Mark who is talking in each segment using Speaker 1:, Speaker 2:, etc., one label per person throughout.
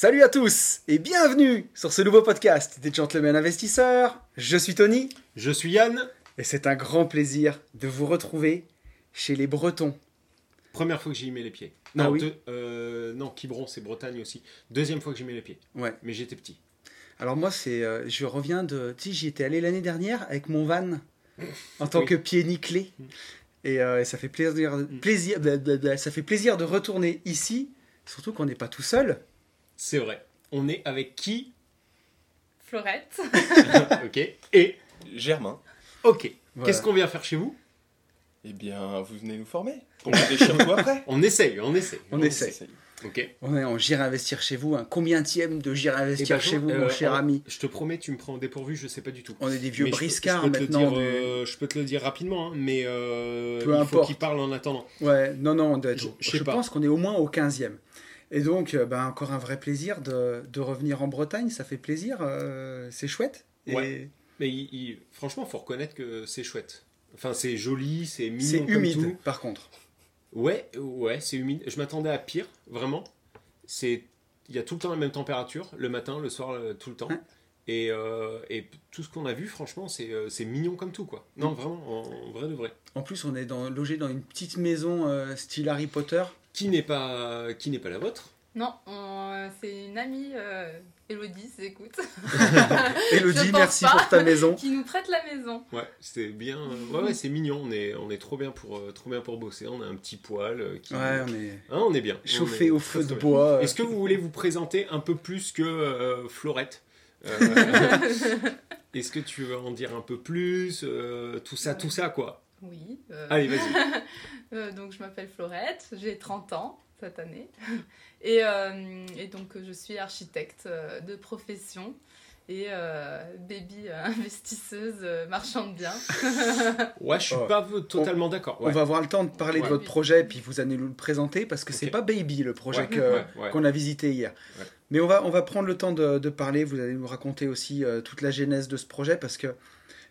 Speaker 1: Salut à tous et bienvenue sur ce nouveau podcast des Gentlemen Investisseurs. Je suis Tony
Speaker 2: Je suis Yann.
Speaker 1: et c'est un grand plaisir de vous retrouver chez les Bretons.
Speaker 2: Première fois que j'y mets les pieds.
Speaker 1: Ah
Speaker 2: Non,
Speaker 1: oui.
Speaker 2: deux- euh, non, Quiberon, c'est Bretagne aussi. Deuxième fois que j'y mets les pieds.
Speaker 1: Ouais.
Speaker 2: Mais j'étais petit.
Speaker 1: Alors moi c'est, euh, je reviens de, tu sais, j'y étais allé l'année dernière avec mon van en tant
Speaker 2: Oui.
Speaker 1: que pied nickelé et, euh, et ça fait plaisir, plaisir, blablabla, ça fait plaisir de retourner ici, surtout qu'on n'est pas tout seul.
Speaker 2: C'est vrai. On est avec qui?
Speaker 3: Florette.
Speaker 2: Ok. Et?
Speaker 4: Germain,
Speaker 2: ok.
Speaker 1: Voilà.
Speaker 2: Qu'est-ce qu'on vient faire chez vous?
Speaker 4: Eh bien, vous venez nous former nous déchirer tout après.
Speaker 2: On essaye, on essaye.
Speaker 1: On essaie.
Speaker 2: Ok.
Speaker 1: On est en J'irai investir chez vous, un combienième de J'irai investir
Speaker 2: Eh ben,
Speaker 1: chez vous,
Speaker 2: euh,
Speaker 1: mon cher
Speaker 2: on-
Speaker 1: ami.
Speaker 2: Je te promets, tu me prends au dépourvu, je sais pas du tout.
Speaker 1: On est des vieux
Speaker 2: Mais je peux-
Speaker 1: briscards
Speaker 2: je peux te le
Speaker 1: maintenant.
Speaker 2: dire, euh, je peux te le dire rapidement, hein, mais euh,
Speaker 1: Peu
Speaker 2: il faut
Speaker 1: importe.
Speaker 2: qu'il parle en attendant.
Speaker 1: Ouais, non, non, on doit être-
Speaker 2: Je-
Speaker 1: je,
Speaker 2: je sais pas.
Speaker 1: pense qu'on est au moins au 15e. Et donc, euh, ben, encore un vrai plaisir de, de revenir en Bretagne, ça fait plaisir, euh, c'est chouette. Et
Speaker 2: Ouais. Mais il, il- franchement, faut reconnaître que c'est chouette. Enfin, c'est joli, c'est mignon
Speaker 1: c'est
Speaker 2: comme
Speaker 1: humide,
Speaker 2: tout.
Speaker 1: par contre.
Speaker 2: Ouais, ouais, c'est humide. Je m'attendais à pire, vraiment. C'est, il y a tout le temps la même température, le matin, le soir, tout le temps. Et, euh, et tout ce qu'on a vu, franchement, c'est, c'est mignon comme tout, quoi. Non, vraiment, en, en vrai de vrai.
Speaker 1: En plus, on est dans, logé dans une petite maison euh, style Harry Potter.
Speaker 2: Qui n'est pas, qui n'est pas la vôtre
Speaker 3: Non, on- c'est une amie, euh, Elodie, si écoute,
Speaker 1: Elodie, merci
Speaker 3: pas.
Speaker 1: pour ta maison.
Speaker 3: qui nous prête la maison.
Speaker 2: Ouais, c'est bien. euh, ouais, ouais, c'est mignon. On est, on est trop bien pour, euh, trop bien pour bosser. On a un petit poil. euh, qui...
Speaker 1: Ouais, on est
Speaker 2: Hein, on est bien.
Speaker 1: Chauffé
Speaker 2: est
Speaker 1: au feu de bois. euh,
Speaker 2: Est-ce que vous voulez vous présenter un peu plus que euh, Florette Euh, Est-ce que tu veux en dire un peu plus euh, Tout ça, tout ça, quoi?
Speaker 3: Oui. euh,
Speaker 2: Allez, vas-y.
Speaker 3: euh, donc, je m'appelle Florette, j'ai 30 ans cette année. Et, euh, et donc, je suis architecte de profession et euh, baby investisseuse euh, marchand de biens.
Speaker 2: Ouais, je suis
Speaker 1: Oh.
Speaker 2: pas totalement d'accord.
Speaker 1: On va avoir le temps de parler de votre projet, puis vous allez nous le présenter, parce que c'est
Speaker 2: Ok.
Speaker 1: pas Baby le projet
Speaker 2: Ouais,
Speaker 1: qu'on a visité hier.
Speaker 2: Ouais.
Speaker 1: Mais on va, on va prendre le temps de, de parler, vous allez nous raconter aussi euh, toute la genèse de ce projet, parce que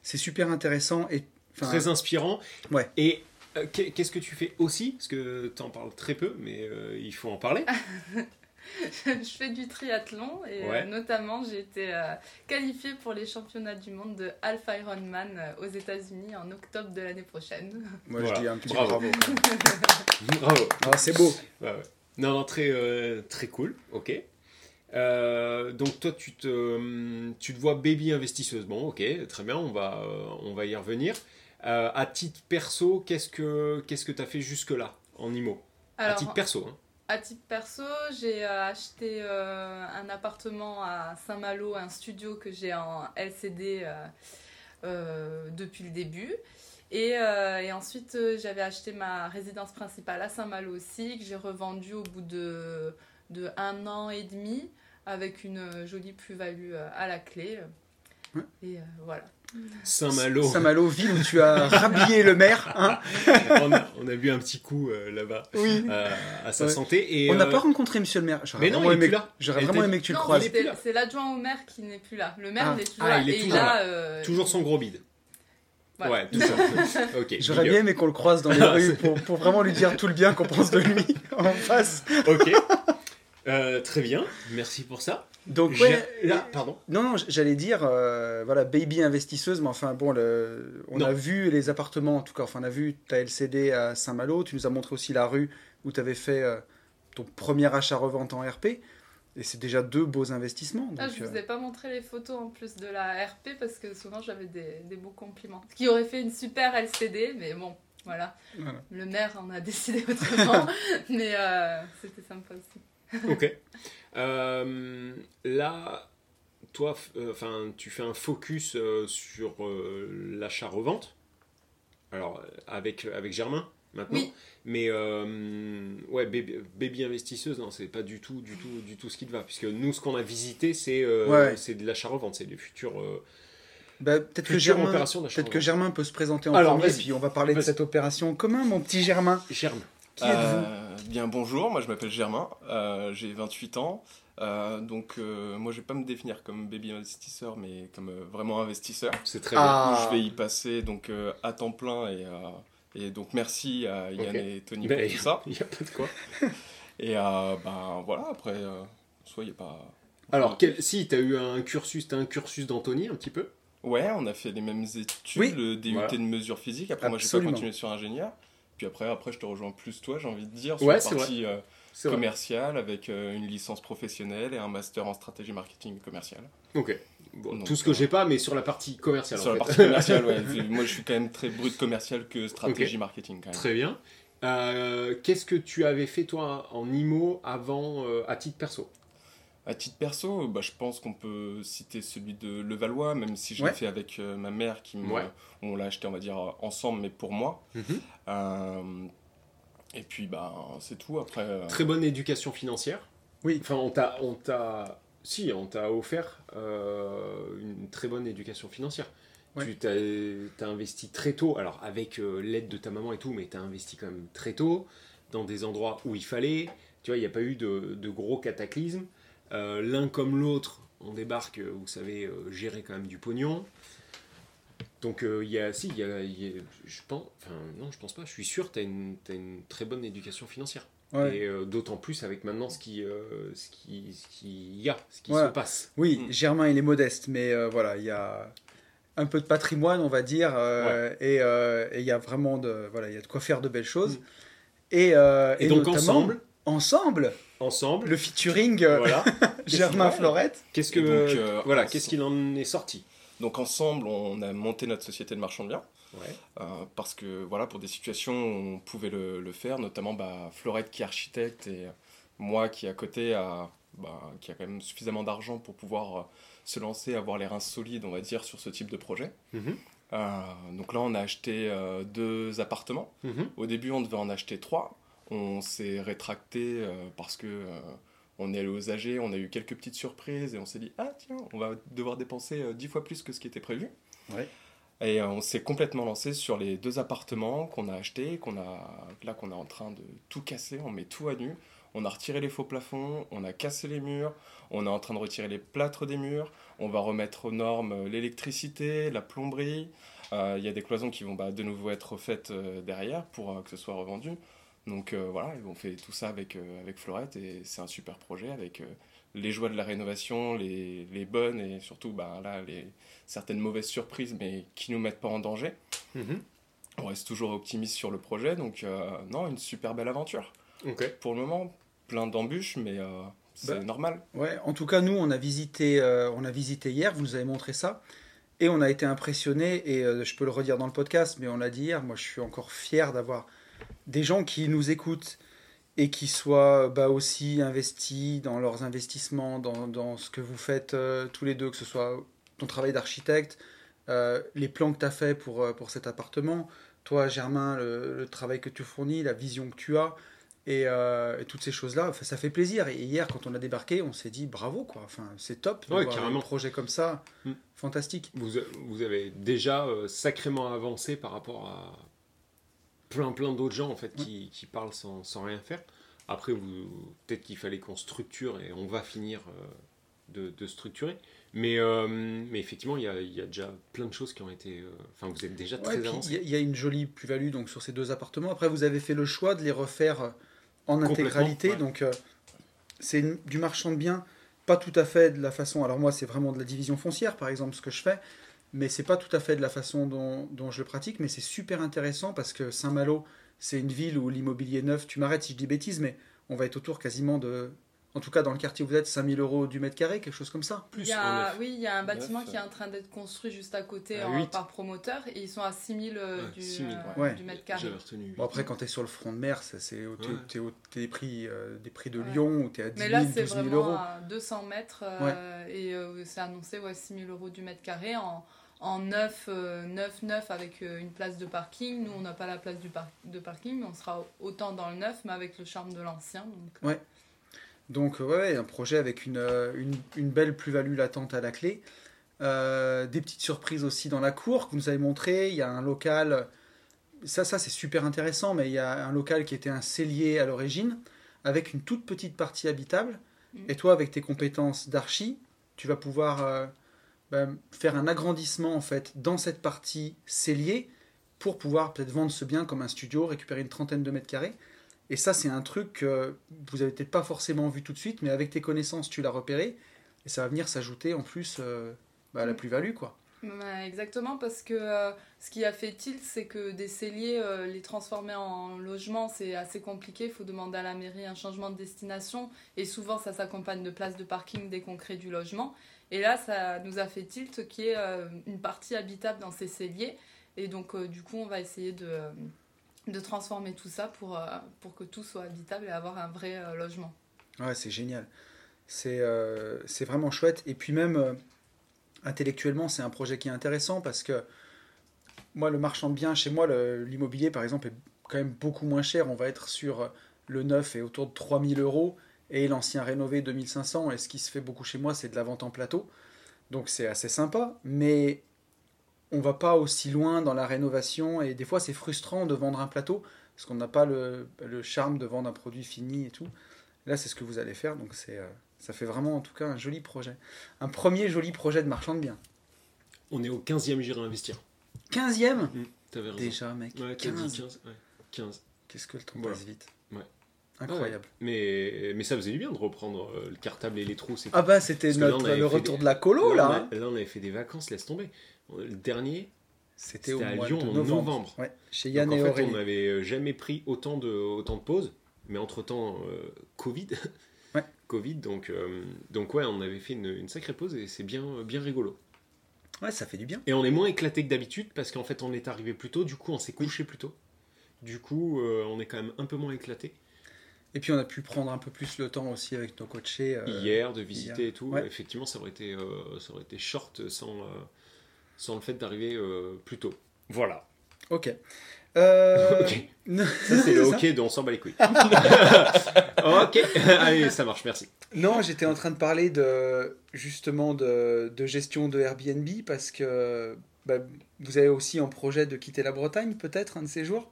Speaker 1: c'est super intéressant. Et,
Speaker 2: Très inspirant.
Speaker 1: Ouais.
Speaker 2: Et euh, qu'est- qu'est-ce que tu fais aussi? Parce que tu en parles très peu, mais euh, il faut en parler.
Speaker 3: je fais du triathlon et euh, notamment j'ai été euh, qualifiée pour les championnats du monde de Half Ironman euh, aux États-Unis en octobre de l'année prochaine.
Speaker 1: moi
Speaker 2: Voilà.
Speaker 1: je dis un petit
Speaker 2: Bravo.
Speaker 1: bravo.
Speaker 2: Bravo.
Speaker 1: Ah, c'est beau.
Speaker 2: Ouais, ouais. Non, non, très, euh, très cool. Ok. Euh, donc toi, tu te, tu te vois baby investisseuse. Bon, ok, très bien, on va, euh, on va y revenir. Euh, à titre perso, qu'est-ce que qu'est-ce que tu as fait jusque-là en IMO À
Speaker 3: Alors,
Speaker 2: titre perso. Hein.
Speaker 3: À titre perso, j'ai euh, acheté euh, un appartement à Saint-Malo, un studio que j'ai en LCD euh, depuis le début. Et, et ensuite, j'avais acheté ma résidence principale à Saint-Malo aussi, que j'ai revendue au bout de, de un an et demi, avec une jolie plus-value à la clé.
Speaker 1: Ouais.
Speaker 3: Et euh, voilà.
Speaker 2: Saint-Malo.
Speaker 1: Saint-Malo, ville où tu as rhabillé le maire. hein.
Speaker 2: on, a, on a bu un petit coup euh, là-bas
Speaker 1: oui.
Speaker 2: euh, à sa
Speaker 1: Ouais.
Speaker 2: santé. Et,
Speaker 1: On n'a
Speaker 2: euh,
Speaker 1: pas rencontré monsieur le maire. J'aurais
Speaker 2: mais non,
Speaker 1: vraiment
Speaker 2: il est
Speaker 1: aimé,
Speaker 2: plus là.
Speaker 1: j'aurais vraiment aimé que tu le croises.
Speaker 3: c'est l'adjoint au maire qui n'est plus là. Le maire,
Speaker 1: Ah.
Speaker 3: il est toujours
Speaker 2: Ah,
Speaker 3: là.
Speaker 2: il est
Speaker 3: et
Speaker 2: toujours
Speaker 3: il a,
Speaker 2: là.
Speaker 3: euh,
Speaker 2: Toujours son gros bide.
Speaker 3: Voilà.
Speaker 2: Ouais, toujours. ok.
Speaker 1: J'aurais bien aimé qu'on le croise dans les
Speaker 2: Ah,
Speaker 1: rues pour, pour vraiment lui dire tout le bien qu'on pense de lui en face.
Speaker 2: Ok. Euh, très bien. Merci pour ça.
Speaker 1: Donc, ouais,
Speaker 2: Là, pardon.
Speaker 1: Non, non, j'allais dire, euh, voilà, baby investisseuse, mais enfin, bon, le, on
Speaker 2: Non.
Speaker 1: a vu les appartements, en tout cas, enfin, on a vu ta LCD à Saint-Malo, tu nous as montré aussi la rue où tu avais fait euh, ton premier achat-revente en RP, et c'est déjà deux beaux investissements.
Speaker 3: Ah, je
Speaker 1: euh,
Speaker 3: vous ai pas montré les photos en plus de la RP parce que souvent j'avais des, des beaux compliments. Ce qui aurait fait une super LCD, mais bon, voilà.
Speaker 1: Voilà.
Speaker 3: Le maire en a décidé autrement, mais euh, c'était sympa aussi.
Speaker 2: Ok. Euh, là, toi, euh, enfin, tu fais un focus euh, sur euh, l'achat-revente. Alors, avec, avec Germain. maintenant.
Speaker 3: Oui.
Speaker 2: Mais euh, ouais, baby, baby investisseuse, non, c'est pas du tout, du tout, du tout ce qui te va, puisque nous, ce qu'on a visité, c'est euh,
Speaker 1: Ouais.
Speaker 2: c'est de l'achat-revente, c'est des futurs. euh,
Speaker 1: Bah, peut-être que Germain, peut-être que. Germain peut se présenter en
Speaker 2: Alors,
Speaker 1: premier,
Speaker 2: vas-y.
Speaker 1: puis on va parler de cette opération commun, mon petit Germain.
Speaker 2: Germe.
Speaker 1: Qui êtes-vous
Speaker 4: Euh, Bien bonjour, moi je m'appelle Germain, euh, j'ai 28 ans. Euh, donc euh, moi je vais pas me définir comme baby investisseur mais comme euh, vraiment investisseur.
Speaker 2: C'est très
Speaker 1: Ah.
Speaker 4: Je vais y passer donc euh, à temps plein et, euh, et donc merci à Yann et Tony
Speaker 2: Ben,
Speaker 4: pour tout ça.
Speaker 2: bien. Il n'y a pas de quoi.
Speaker 4: Et euh, ben voilà après euh, a pas.
Speaker 2: Alors, quel- si, tu as eu un cursus, t'as un cursus d'Anthony un petit peu?
Speaker 4: Ouais, on a fait les mêmes études,
Speaker 1: Oui.
Speaker 4: le DUT
Speaker 2: Voilà.
Speaker 4: de mesure physique. Après moi j'ai pas
Speaker 1: Absolument.
Speaker 4: continué sur ingénieur. Puis après après je te rejoins plus toi, j'ai envie de dire sur
Speaker 2: Ouais,
Speaker 4: la partie euh,
Speaker 2: vrai.
Speaker 4: commerciale avec euh, une licence professionnelle et un master en stratégie marketing et commerciale.
Speaker 2: Ok. Bon,
Speaker 4: Donc,
Speaker 2: tout ce que
Speaker 4: euh,
Speaker 2: j'ai pas, mais sur la partie commerciale.
Speaker 4: Sur
Speaker 2: en
Speaker 4: la
Speaker 2: fait.
Speaker 4: partie commerciale, ouais. Moi, je suis quand même très brut commercial que stratégie marketing, quand même.
Speaker 2: Très bien. Qu'est-ce que tu avais fait toi en IMO avant, à titre perso?
Speaker 4: À titre perso, bah, je pense qu'on peut citer celui de Levallois, même si je
Speaker 1: Ouais.
Speaker 4: l'ai fait avec euh, ma mère, qui me-
Speaker 2: Ouais.
Speaker 4: on l'a acheté, on va dire, ensemble, mais pour moi. Euh, et puis, bah, c'est tout. Après, euh,
Speaker 2: Très bonne éducation financière.
Speaker 1: Oui.
Speaker 2: Enfin, on t'a, on t'a, si, on t'a offert euh, une très bonne éducation financière.
Speaker 1: Ouais.
Speaker 2: Tu t'as, t'as investi très tôt, alors avec euh, l'aide de ta maman et tout, mais t'as investi quand même très tôt dans des endroits où il fallait. Tu vois, il n'y a pas eu de, de gros cataclysmes. Euh, L'un comme l'autre, on débarque, euh, vous savez, euh, gérer quand même du pognon. Donc il y a, si, il y a, il y a- je pense, enfin non, je pense pas. Je suis sûr, une, t'as une très bonne éducation financière.
Speaker 1: Ouais.
Speaker 2: Et d'autant plus avec maintenant ce qui, ce qui, ce qui y a, ce qui
Speaker 1: Voilà.
Speaker 2: se passe.
Speaker 1: Oui,
Speaker 4: Mm.
Speaker 1: Germain, il est modeste, mais voilà, il y a un peu de patrimoine, on va dire, euh, et et il y a vraiment de, voilà, il y a de quoi faire de belles choses.
Speaker 2: Mm.
Speaker 1: Et, euh,
Speaker 2: Et, donc
Speaker 1: notamment,
Speaker 2: ensemble,
Speaker 1: ensemble,
Speaker 2: ensemble,
Speaker 1: le featuring euh,
Speaker 2: voilà.
Speaker 1: Germain. Florette.
Speaker 2: Qu'est-ce que,
Speaker 4: donc, euh,
Speaker 2: voilà,
Speaker 4: ensemble.
Speaker 2: qu'est-ce qu'il en est sorti
Speaker 4: donc, ensemble, on a monté notre société de marchand de biens.
Speaker 2: Ouais.
Speaker 4: Euh, parce que voilà, pour des situations où on pouvait le, le faire, notamment bah, Florette qui est architecte et moi qui à côté a, bah, qui a quand même suffisamment d'argent pour pouvoir euh, se lancer, avoir les reins solides, on va dire, sur ce type de projet.
Speaker 2: Mhm.
Speaker 4: Euh, donc là, on a acheté euh, deux appartements.
Speaker 2: Mhm.
Speaker 4: Au début, on devait en acheter trois. On s'est rétracté euh, parce que euh, on est allé aux AG, on a eu quelques petites surprises et on s'est dit ah tiens, on va devoir dépenser euh, dix fois plus que ce qui était prévu.
Speaker 1: Ouais.
Speaker 4: Et on s'est complètement lancé sur les deux appartements qu'on a achetés, qu'on a là qu'on est en train de tout casser. On met tout à nu. On a retiré les faux plafonds, on a cassé les murs, on est en train de retirer les plâtres des murs, on va remettre aux normes l'électricité, la plomberie. Euh, Il y a des cloisons qui vont bah, de nouveau être faites euh, derrière pour euh, que ce soit revendu. Donc euh, voilà, on fait tout ça avec, euh, avec Florette et c'est un super projet avec euh, les joies de la rénovation, les, les bonnes et surtout bah, là, les, certaines mauvaises surprises mais qui nous mettent pas en danger.
Speaker 2: Mhm.
Speaker 4: On reste toujours optimiste sur le projet, donc non, une super belle aventure. Pour le moment, plein d'embûches, mais euh, c'est
Speaker 1: Bah.
Speaker 4: normal.
Speaker 1: Ouais, en tout cas, nous, on a visité, euh, on a visité hier, vous nous avez montré ça, et on a été impressionnés, et euh, je peux le redire dans le podcast, mais on l'a dit hier, moi je suis encore fier d'avoir des gens qui nous écoutent et qui soient bah, aussi investis dans leurs investissements, dans, dans ce que vous faites euh, tous les deux, que ce soit ton travail d'architecte, euh, les plans que tu as fait pour, euh, pour cet appartement, toi Germain, le, le travail que tu fournis, la vision que tu as, et, euh, et toutes ces choses-là, ça fait plaisir. Et hier, quand on a débarqué, on s'est dit bravo, quoi. Enfin, c'est top
Speaker 2: Ouais,
Speaker 1: voir
Speaker 2: carrément.
Speaker 1: un projet comme ça,
Speaker 2: Mm.
Speaker 1: fantastique.
Speaker 2: Vous, vous avez déjà sacrément avancé par rapport à plein plein d'autres gens en fait qui, qui parlent sans, sans rien faire. Après, peut-être qu'il fallait qu'on structure et on va finir euh, de, de structurer. Mais, euh, mais effectivement, il y a, il y a déjà plein de choses qui ont été. euh, Enfin, vous êtes déjà très avancé.
Speaker 1: Il y a- il y, a une jolie plus-value donc sur ces deux appartements. Après, vous avez fait le choix de les refaire en intégralité.
Speaker 2: ouais.
Speaker 1: Donc, euh, c'est du marchand de biens, pas tout à fait de la façon. Alors, moi, c'est vraiment de la division foncière, par exemple, ce que je fais. Mais c'est pas tout à fait de la façon dont, dont je le pratique. Mais c'est super intéressant parce que Saint-Malo, c'est une ville où l'immobilier neuf, tu m'arrêtes si je dis bêtises, mais on va être autour quasiment de. En tout cas, dans le quartier où vous êtes, 5000 euros du mètre carré, quelque chose comme ça.
Speaker 2: Plus
Speaker 3: Il y
Speaker 2: en
Speaker 3: a,
Speaker 2: neuf.
Speaker 3: oui, il y a un bâtiment qui est en train d'être construit juste à côté
Speaker 2: À
Speaker 3: en-
Speaker 2: huit.
Speaker 3: par promoteur et ils sont à 6000 euh,
Speaker 2: Ouais,
Speaker 3: du,
Speaker 2: 6 000,
Speaker 3: euh,
Speaker 1: ouais.
Speaker 3: du mètre carré.
Speaker 2: Retenu.
Speaker 1: Bon, après, quand tu es sur le front de mer, ça, c'est au- t'es-
Speaker 2: Ouais.
Speaker 1: au- t'es des prix, euh, des prix de
Speaker 3: Ouais.
Speaker 1: Lyon où tu es à 10
Speaker 3: Mais
Speaker 1: 000,
Speaker 3: là, c'est
Speaker 1: 12 000
Speaker 3: vraiment
Speaker 1: euros.
Speaker 3: à 200 mètres euh, et euh, c'est annoncé ouais, 6000 euros du mètre carré en, en neuf, euh, neuf, neuf avec euh, une place de parking. Nous, on n'a pas la place du par- de parking, mais on sera autant dans le neuf, mais avec le charme de l'ancien. donc, euh,
Speaker 1: Donc, euh, ouais, ouais, un projet avec une, une, une belle plus-value latente à la clé. Euh, des petites surprises aussi dans la cour que vous nous avez montré. Il y a un local, ça, ça c'est super intéressant, mais il y a un local qui était un cellier à l'origine, avec une toute petite partie habitable.
Speaker 3: Mm.
Speaker 1: Et toi, avec tes compétences d'archi, tu vas pouvoir euh, ben, faire un agrandissement en fait dans cette partie cellier pour pouvoir peut-être vendre ce bien comme un studio, récupérer une trentaine de mètres carrés. Et ça, c'est un truc que vous avez peut-être pas forcément vu tout de suite, mais avec tes connaissances, tu l'as repéré. Et ça va venir s'ajouter en plus euh, bah, à la plus-value, quoi.
Speaker 3: Exactement, parce que euh, ce qui a fait tilt, c'est que des celliers, euh, les transformer en logement, c'est assez compliqué. Il faut demander à la mairie un changement de destination. Et souvent, ça s'accompagne de places de parking dès qu'on crée du logement. Et là, ça nous a fait tilt qu'il y ait euh, une partie habitable dans ces celliers. Et donc, euh, du coup, on va essayer de, euh, de transformer tout ça pour, pour que tout soit habitable et avoir un vrai logement.
Speaker 1: Ouais, c'est génial. C'est vraiment chouette. Et puis même, intellectuellement, c'est un projet qui est intéressant parce que moi, le marchand de biens, chez moi, l'immobilier, par exemple, est quand même beaucoup moins cher. On va être sur le neuf et autour de 3000 euros et l'ancien rénové 2500. Et ce qui se fait beaucoup chez moi, c'est de la vente en plateau. Donc c'est assez sympa, mais on va pas aussi loin dans la rénovation. Et des fois, c'est frustrant de vendre un plateau parce qu'on n'a pas le, le charme de vendre un produit fini et tout. Là, c'est ce que vous allez faire, donc c'est, euh, ça fait vraiment en tout cas un joli projet. Un premier joli projet de marchand de biens.
Speaker 2: On est au 15e gire à investir.
Speaker 1: 15e
Speaker 2: T'avais raison.
Speaker 1: Déjà, mec.
Speaker 2: Ouais, t'as dit
Speaker 1: 15.
Speaker 2: 15. ouais, 15.
Speaker 1: Qu'est-ce que le temps
Speaker 2: Voilà.
Speaker 1: passe vite.
Speaker 2: Ouais.
Speaker 1: Incroyable.
Speaker 2: Mais, mais ça faisait du bien de reprendre euh, le cartable et les trous.
Speaker 1: Ah bah, c'était
Speaker 2: là,
Speaker 1: notre, le retour
Speaker 2: des-
Speaker 1: de la colo, là.
Speaker 2: on
Speaker 1: hein.
Speaker 2: a- là, on avait fait des vacances, laisse tomber. Le dernier,
Speaker 1: C'était
Speaker 2: à
Speaker 1: mois
Speaker 2: Lyon
Speaker 1: de
Speaker 2: en
Speaker 1: novembre.
Speaker 2: novembre.
Speaker 1: Ouais, chez Yann
Speaker 2: donc,
Speaker 1: et
Speaker 2: en fait,
Speaker 1: Aurélie.
Speaker 2: on n'avait euh, jamais pris autant de, autant de pauses. Mais entre-temps, euh, Covid.
Speaker 1: Ouais.
Speaker 2: Covid, donc, euh, donc ouais, on avait fait une, une sacrée pause et c'est bien, bien rigolo.
Speaker 1: Ouais, ça fait du bien.
Speaker 2: Et on est moins éclaté que d'habitude parce qu'en fait, on est arrivé plus tôt, du coup, on s'est couché plus tôt. Du coup, euh, on est quand même un peu moins éclaté.
Speaker 1: Et puis on a pu prendre un peu plus le temps aussi avec nos coachés. euh,
Speaker 2: Hier, de visiter
Speaker 1: hier.
Speaker 2: et tout.
Speaker 1: Ouais.
Speaker 2: Effectivement, ça aurait été, euh, ça aurait été short sans, euh, sans le fait d'arriver plus tôt. Voilà.
Speaker 1: Ok.
Speaker 2: Ok. Ça, c'est le hockey dont on s'en bat les couilles. ok, allez, ça marche, merci.
Speaker 1: Non, j'étais en train de parler de justement de, de gestion de Airbnb parce que bah, vous avez aussi en projet de quitter la Bretagne peut-être un de ces jours?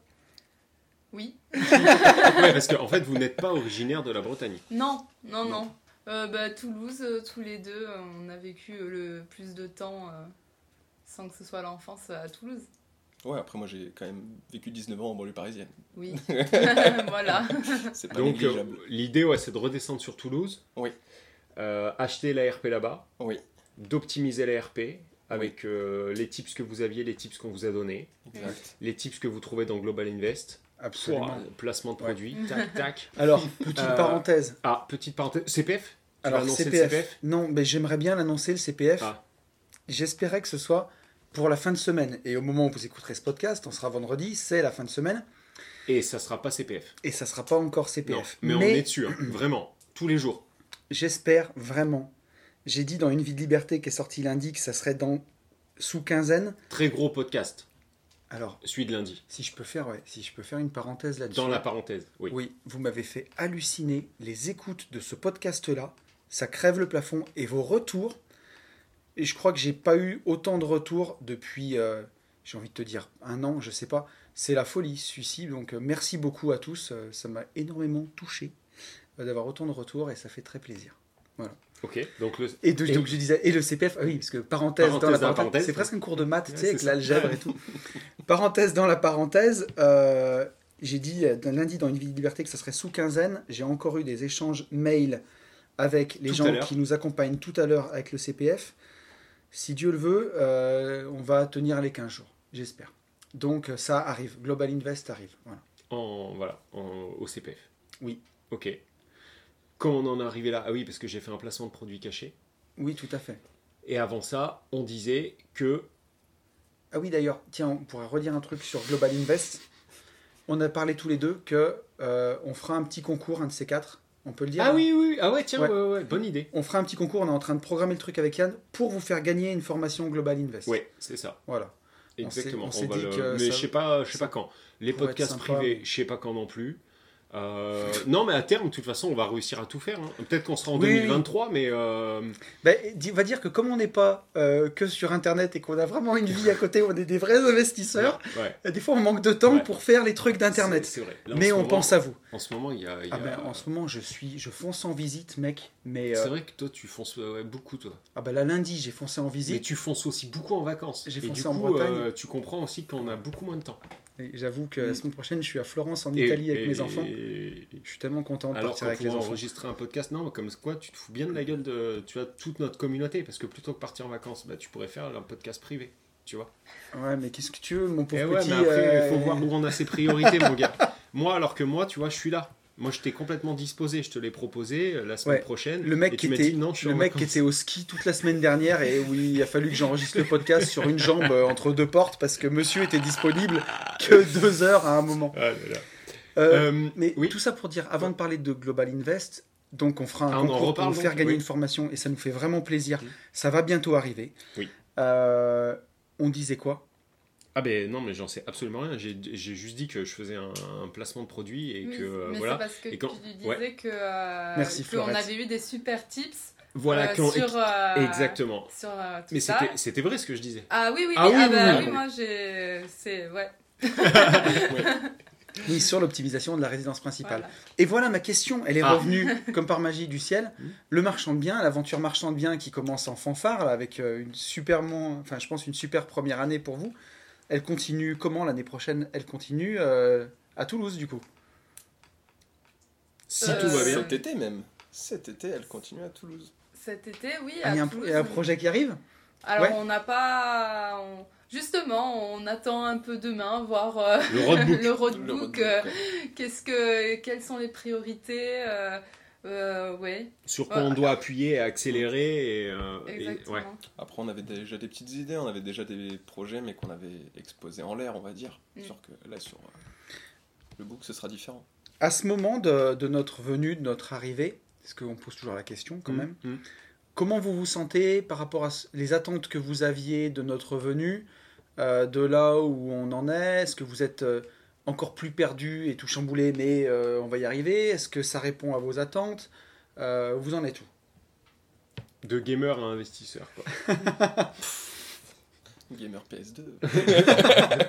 Speaker 3: Oui.
Speaker 2: Ouais, parce qu'en fait, vous n'êtes pas originaire de la Bretagne.
Speaker 3: Non, non, non. Euh, bah, Toulouse, euh, tous les deux, euh, on a vécu euh, le plus de temps euh, sans que ce soit l'enfance à Toulouse.
Speaker 4: Ouais, après moi j'ai quand même vécu 19 ans en banlieue parisienne.
Speaker 3: Oui. voilà.
Speaker 4: C'est pas
Speaker 2: Donc, euh, l'idée, ouais, c'est de redescendre sur Toulouse.
Speaker 4: Oui.
Speaker 2: Euh, acheter la RP là-bas.
Speaker 4: Oui,
Speaker 2: D'optimiser la RP avec euh, les tips que vous aviez, les tips qu'on vous a donnés,
Speaker 4: exact.
Speaker 2: les tips que vous trouvez dans Global Invest.
Speaker 1: Absolument.
Speaker 2: Pouah, placement de
Speaker 1: Ouais.
Speaker 2: produits, tac, tac.
Speaker 1: Alors, petite
Speaker 2: Euh,
Speaker 1: parenthèse.
Speaker 2: Ah, petite parenthèse. CPF Tu
Speaker 1: Alors,
Speaker 2: le
Speaker 1: CPF. Non, mais j'aimerais bien l'annoncer, le CPF.
Speaker 2: Ah.
Speaker 1: J'espérais que ce soit pour la fin de semaine. Et au moment où vous écouterez ce podcast, on sera vendredi, c'est la fin de semaine.
Speaker 2: Et ça sera pas CPF.
Speaker 1: Et ça sera pas encore
Speaker 2: Non,
Speaker 1: CPF.
Speaker 2: mais, on est dessus, hein, vraiment, tous les jours.
Speaker 1: j'espère vraiment. J'ai dit dans Une vie de liberté qui est sortie lundi que ça serait dans sous quinzaine.
Speaker 2: Très gros podcast,
Speaker 1: Alors,
Speaker 2: celui de lundi.
Speaker 1: si je peux faire, ouais, si je peux faire une parenthèse là-dessus.
Speaker 2: Dans la parenthèse, oui.
Speaker 1: Oui, vous m'avez fait halluciner les écoutes de ce podcast-là. Ça crève le plafond et vos retours. Et je crois que j'ai pas eu autant de retours depuis, euh, j'ai envie de te dire, un an, je sais pas. C'est la folie, celui-ci. Donc euh, merci beaucoup à tous. Euh, ça m'a énormément touché d'avoir autant de retours et ça fait très plaisir.
Speaker 2: Ok, donc le...
Speaker 1: Et, de-
Speaker 2: Et-
Speaker 1: donc je disais, et le CPF, ah oui, parce que parenthèse, dans la
Speaker 2: Parenthèse dans la
Speaker 1: parenthèse,
Speaker 2: parenthèse.
Speaker 1: c'est presque un cours de maths,
Speaker 2: Ouais,
Speaker 1: tu sais, avec l'algèbre et tout. parenthèse dans la parenthèse, euh, j'ai dit euh, d'un lundi dans une vie de liberté que ça serait sous quinzaine. J'ai encore eu des échanges mail avec les
Speaker 2: Tout
Speaker 1: gens qui nous accompagnent tout à l'heure avec le CPF. Si Dieu le veut, euh, on va tenir les 15 jours, j'espère. Donc ça arrive, Global Invest arrive. Voilà.
Speaker 2: en, voilà, en- au CPF.
Speaker 1: Oui.
Speaker 2: Ok. Comment on en est arrivé là Ah oui, parce que j'ai fait un placement de produits cachés.
Speaker 1: Oui, tout à fait.
Speaker 2: Et avant ça, on disait que
Speaker 1: Ah oui, d'ailleurs, tiens, on pourrait redire un truc sur Global Invest. On a parlé tous les deux que euh, on fera un petit concours, un de ces quatre. On peut le dire
Speaker 2: Ah oui, oui, ah ouais, tiens,
Speaker 1: Ouais.
Speaker 2: ouais, ouais, bonne idée.
Speaker 1: On fera un petit concours, on est en train de programmer le truc avec Yann pour vous faire gagner une formation Global Invest.
Speaker 2: Ouais, c'est ça.
Speaker 1: Voilà. On
Speaker 2: Exactement.
Speaker 1: on s'est
Speaker 2: va
Speaker 1: dit
Speaker 2: le-
Speaker 1: que
Speaker 2: Mais
Speaker 1: ça-
Speaker 2: je sais pas, je sais pas quand. Les podcasts privés, je sais pas quand non plus. Euh, non, mais à terme, de toute façon, on va réussir à tout faire. hein. Peut-être qu'on sera en
Speaker 1: Oui, oui.
Speaker 2: 2023, mais euh,
Speaker 1: dis- va dire que comme on n'est pas euh, que sur Internet et qu'on a vraiment une vie à côté, on est des vrais investisseurs,
Speaker 2: ouais,
Speaker 1: des fois on manque de temps
Speaker 2: Ouais.
Speaker 1: pour faire les trucs d'Internet.
Speaker 2: C'est vrai.
Speaker 1: Mais on
Speaker 2: moment-
Speaker 1: pense à vous.
Speaker 2: En ce moment, il y a. il y
Speaker 1: Ah ben, en ce moment, je suis, je fonce en visite, mec. Mais
Speaker 2: C'est
Speaker 1: euh,
Speaker 2: vrai que toi, tu fonces beaucoup, toi.
Speaker 1: ah ben là lundi, j'ai foncé en
Speaker 2: Mais
Speaker 1: visite.
Speaker 2: tu fonces aussi beaucoup en vacances.
Speaker 1: J'ai
Speaker 2: Et
Speaker 1: foncé
Speaker 2: du
Speaker 1: en
Speaker 2: coup,
Speaker 1: Bretagne.
Speaker 2: tu comprends aussi qu'on a beaucoup moins de temps.
Speaker 1: J'avoue que la
Speaker 2: Mm.
Speaker 1: semaine prochaine, je suis à Florence en
Speaker 2: Et-
Speaker 1: Italie avec
Speaker 2: et-
Speaker 1: mes enfants.
Speaker 2: Et-
Speaker 1: Je suis tellement content de
Speaker 2: Alors
Speaker 1: partir avec les enfants.
Speaker 2: enregistrer un podcast, non, comme quoi tu te fous bien de la gueule de tu as toute notre communauté, parce que plutôt que partir en vacances, bah, tu pourrais faire un podcast privé, tu vois.
Speaker 1: Ouais, mais qu'est-ce que tu veux, mon pauvre
Speaker 2: Eh ouais,
Speaker 1: petit
Speaker 2: mais après, il
Speaker 1: euh,
Speaker 2: faut voir où on a ses priorités, mon gars. Moi, alors que moi, tu vois, je suis là. Moi, je t'ai complètement disposé, je te l'ai proposé euh, la semaine
Speaker 1: Ouais.
Speaker 2: prochaine.
Speaker 1: Le mec, qui était,
Speaker 2: dit non,
Speaker 1: le mec qui était au ski toute la semaine dernière et où il a fallu que j'enregistre le podcast sur une jambe euh, entre deux portes parce que monsieur était disponible que deux heures à un moment.
Speaker 2: Ah là là.
Speaker 1: Euh,
Speaker 2: Euh,
Speaker 1: mais
Speaker 2: oui.
Speaker 1: tout ça pour dire, avant de parler de Global Invest, donc on fera un
Speaker 2: Ah, on
Speaker 1: concours pour vous faire gagner
Speaker 2: oui.
Speaker 1: une formation et ça nous fait vraiment plaisir. Ça va bientôt arriver.
Speaker 2: Oui.
Speaker 1: Euh, on disait quoi?
Speaker 2: Ah ben non, mais j'en sais absolument rien. J'ai juste dit que je faisais un, un placement de produit et que
Speaker 3: mais
Speaker 2: voilà.
Speaker 3: parce que
Speaker 2: Et quand-
Speaker 3: tu disais
Speaker 2: ouais.
Speaker 3: que euh,
Speaker 1: Merci,
Speaker 3: qu'on
Speaker 1: Florette.
Speaker 3: avait eu des super tips
Speaker 2: Voilà,
Speaker 3: euh,
Speaker 2: quand-
Speaker 3: sur euh,
Speaker 2: exactement.
Speaker 3: sur euh, tout
Speaker 2: Mais c'était vrai ce que je disais.
Speaker 3: Ah oui oui,
Speaker 2: Ah
Speaker 3: oui,
Speaker 2: oui,
Speaker 3: ah
Speaker 2: oui,
Speaker 3: bah
Speaker 2: oui,
Speaker 3: oui,
Speaker 2: oui.
Speaker 3: moi j'ai c'est ouais.
Speaker 1: Oui, sur l'optimisation de la résidence principale.
Speaker 3: Voilà.
Speaker 1: Et voilà ma question, elle est
Speaker 2: Ah.
Speaker 1: revenue comme par magie du ciel. Le marchand de biens, l'aventure marchand de biens qui commence en fanfare là, avec euh, une super, mon- enfin je pense une super première année pour vous. Elle continue comment l'année prochaine? Elle continue euh, à Toulouse du coup.
Speaker 2: Si
Speaker 3: Euh,
Speaker 2: tout va bien.
Speaker 4: Cet été même. Cet été, elle continue à Toulouse.
Speaker 3: Cet été, oui.
Speaker 1: Ah,
Speaker 3: à
Speaker 1: Il y a un,
Speaker 3: Toulouse.
Speaker 1: il y a un projet qui arrive?
Speaker 3: Alors
Speaker 1: Ouais.
Speaker 3: on n'a pas, on- justement, on attend un peu demain voir euh,
Speaker 2: Le roadbook.
Speaker 3: le roadbook.
Speaker 4: Le roadbook,
Speaker 3: euh,
Speaker 4: ouais.
Speaker 3: Qu'est-ce que, quelles sont les priorités euh, euh, ouais,
Speaker 2: Sur quoi on doit appuyer et accélérer. Et, euh, et- ouais.
Speaker 4: Après, on avait déjà des petites idées, on avait déjà des projets, mais qu'on avait exposés en l'air, on va dire.
Speaker 3: Mm.
Speaker 4: Sûr que là, sur euh, le book, ce sera différent.
Speaker 1: À ce moment de, de notre venue, de notre arrivée, parce qu'on pose toujours la question quand
Speaker 2: Mm,
Speaker 1: même,
Speaker 2: mm.
Speaker 1: Comment vous vous sentez par rapport à les attentes que vous aviez de notre venue, euh, de là où on en est? Est-ce que vous êtes euh, encore plus perdu et tout chamboulé, mais euh, on va y arriver? Est-ce que ça répond à vos attentes? Euh, Vous en êtes où?
Speaker 2: De gamer à investisseur. Quoi.
Speaker 4: Gamer PS2.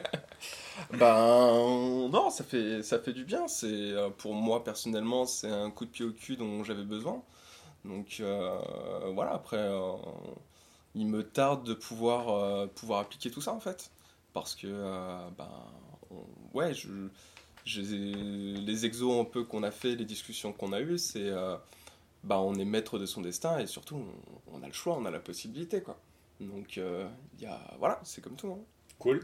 Speaker 4: ben non, ça fait ça fait du bien. C'est pour moi personnellement, c'est un coup de pied au cul dont j'avais besoin. Donc euh, voilà. Après, euh, il me tarde de pouvoir euh, pouvoir appliquer tout ça en fait, parce que euh, ben on- ouais, je, je- les exos un peu qu'on a fait, les discussions qu'on a eues, c'est euh, ben, on est maître de son destin et surtout on, on a le choix, on a la possibilité quoi. Donc, euh, il y a, voilà, c'est comme tout. hein.
Speaker 2: Cool.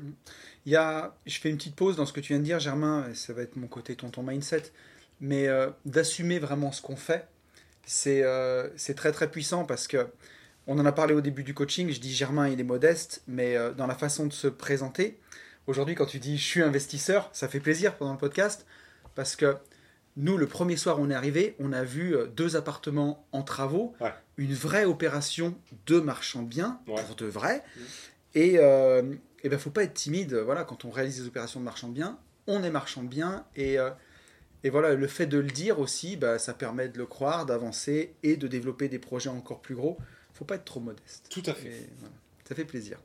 Speaker 1: Il y a, je fais une petite pause dans ce que tu viens de dire, Germain, et ça va être mon côté tonton mindset, mais euh, d'assumer vraiment ce qu'on fait, c'est euh, c'est très très puissant parce que on en a parlé au début du coaching. Je dis Germain, il est modeste, mais euh, dans la façon de se présenter, aujourd'hui, quand tu dis je suis investisseur, ça fait plaisir pendant le podcast parce que nous, le premier soir, on est arrivé, on a vu euh, deux appartements en travaux,
Speaker 2: Ouais.
Speaker 1: une vraie opération de marchand de biens
Speaker 2: Ouais.
Speaker 1: pour de vrai.
Speaker 2: Mhm.
Speaker 1: Et euh, et ben faut pas être timide. Voilà, quand on réalise des opérations de marchand de biens, on est marchand de biens et et voilà, le fait de le dire aussi, bah, ça permet de le croire, d'avancer et de développer des projets encore plus gros. Faut pas être trop modeste.
Speaker 2: Tout à fait.
Speaker 1: Et voilà, ça fait plaisir.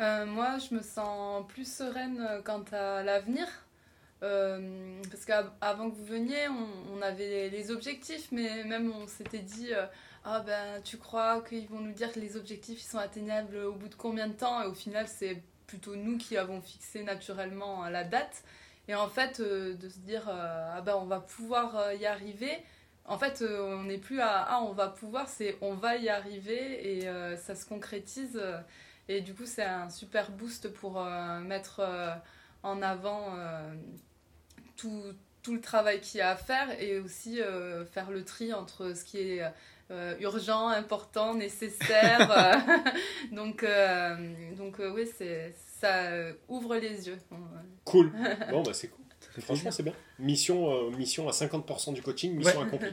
Speaker 3: Euh, moi, je me sens plus sereine euh, quant à l'avenir. Euh, parce qu'avant que vous veniez, on, on avait les, les objectifs, mais même on s'était dit euh, Ah ben, tu crois qu'ils vont nous dire que les objectifs ils sont atteignables au bout de combien de temps? Et au final, c'est plutôt nous qui avons fixé naturellement euh, la date. Et en fait, euh, de se dire euh, Ah ben, on va pouvoir euh, y arriver. En fait, on n'est plus à Ah, on va pouvoir, c'est on va y arriver et ça se concrétise. et du coup, c'est un super boost pour mettre en avant tout, tout le travail qu'il y a à faire et aussi faire le tri entre ce qui est urgent, important, nécessaire. donc, donc oui, c'est, ça euh, ouvre les yeux.
Speaker 2: Cool. Bon, bah c'est cool. Franchement, c'est bien. Mission, euh, mission à 50% du coaching, mission accomplie.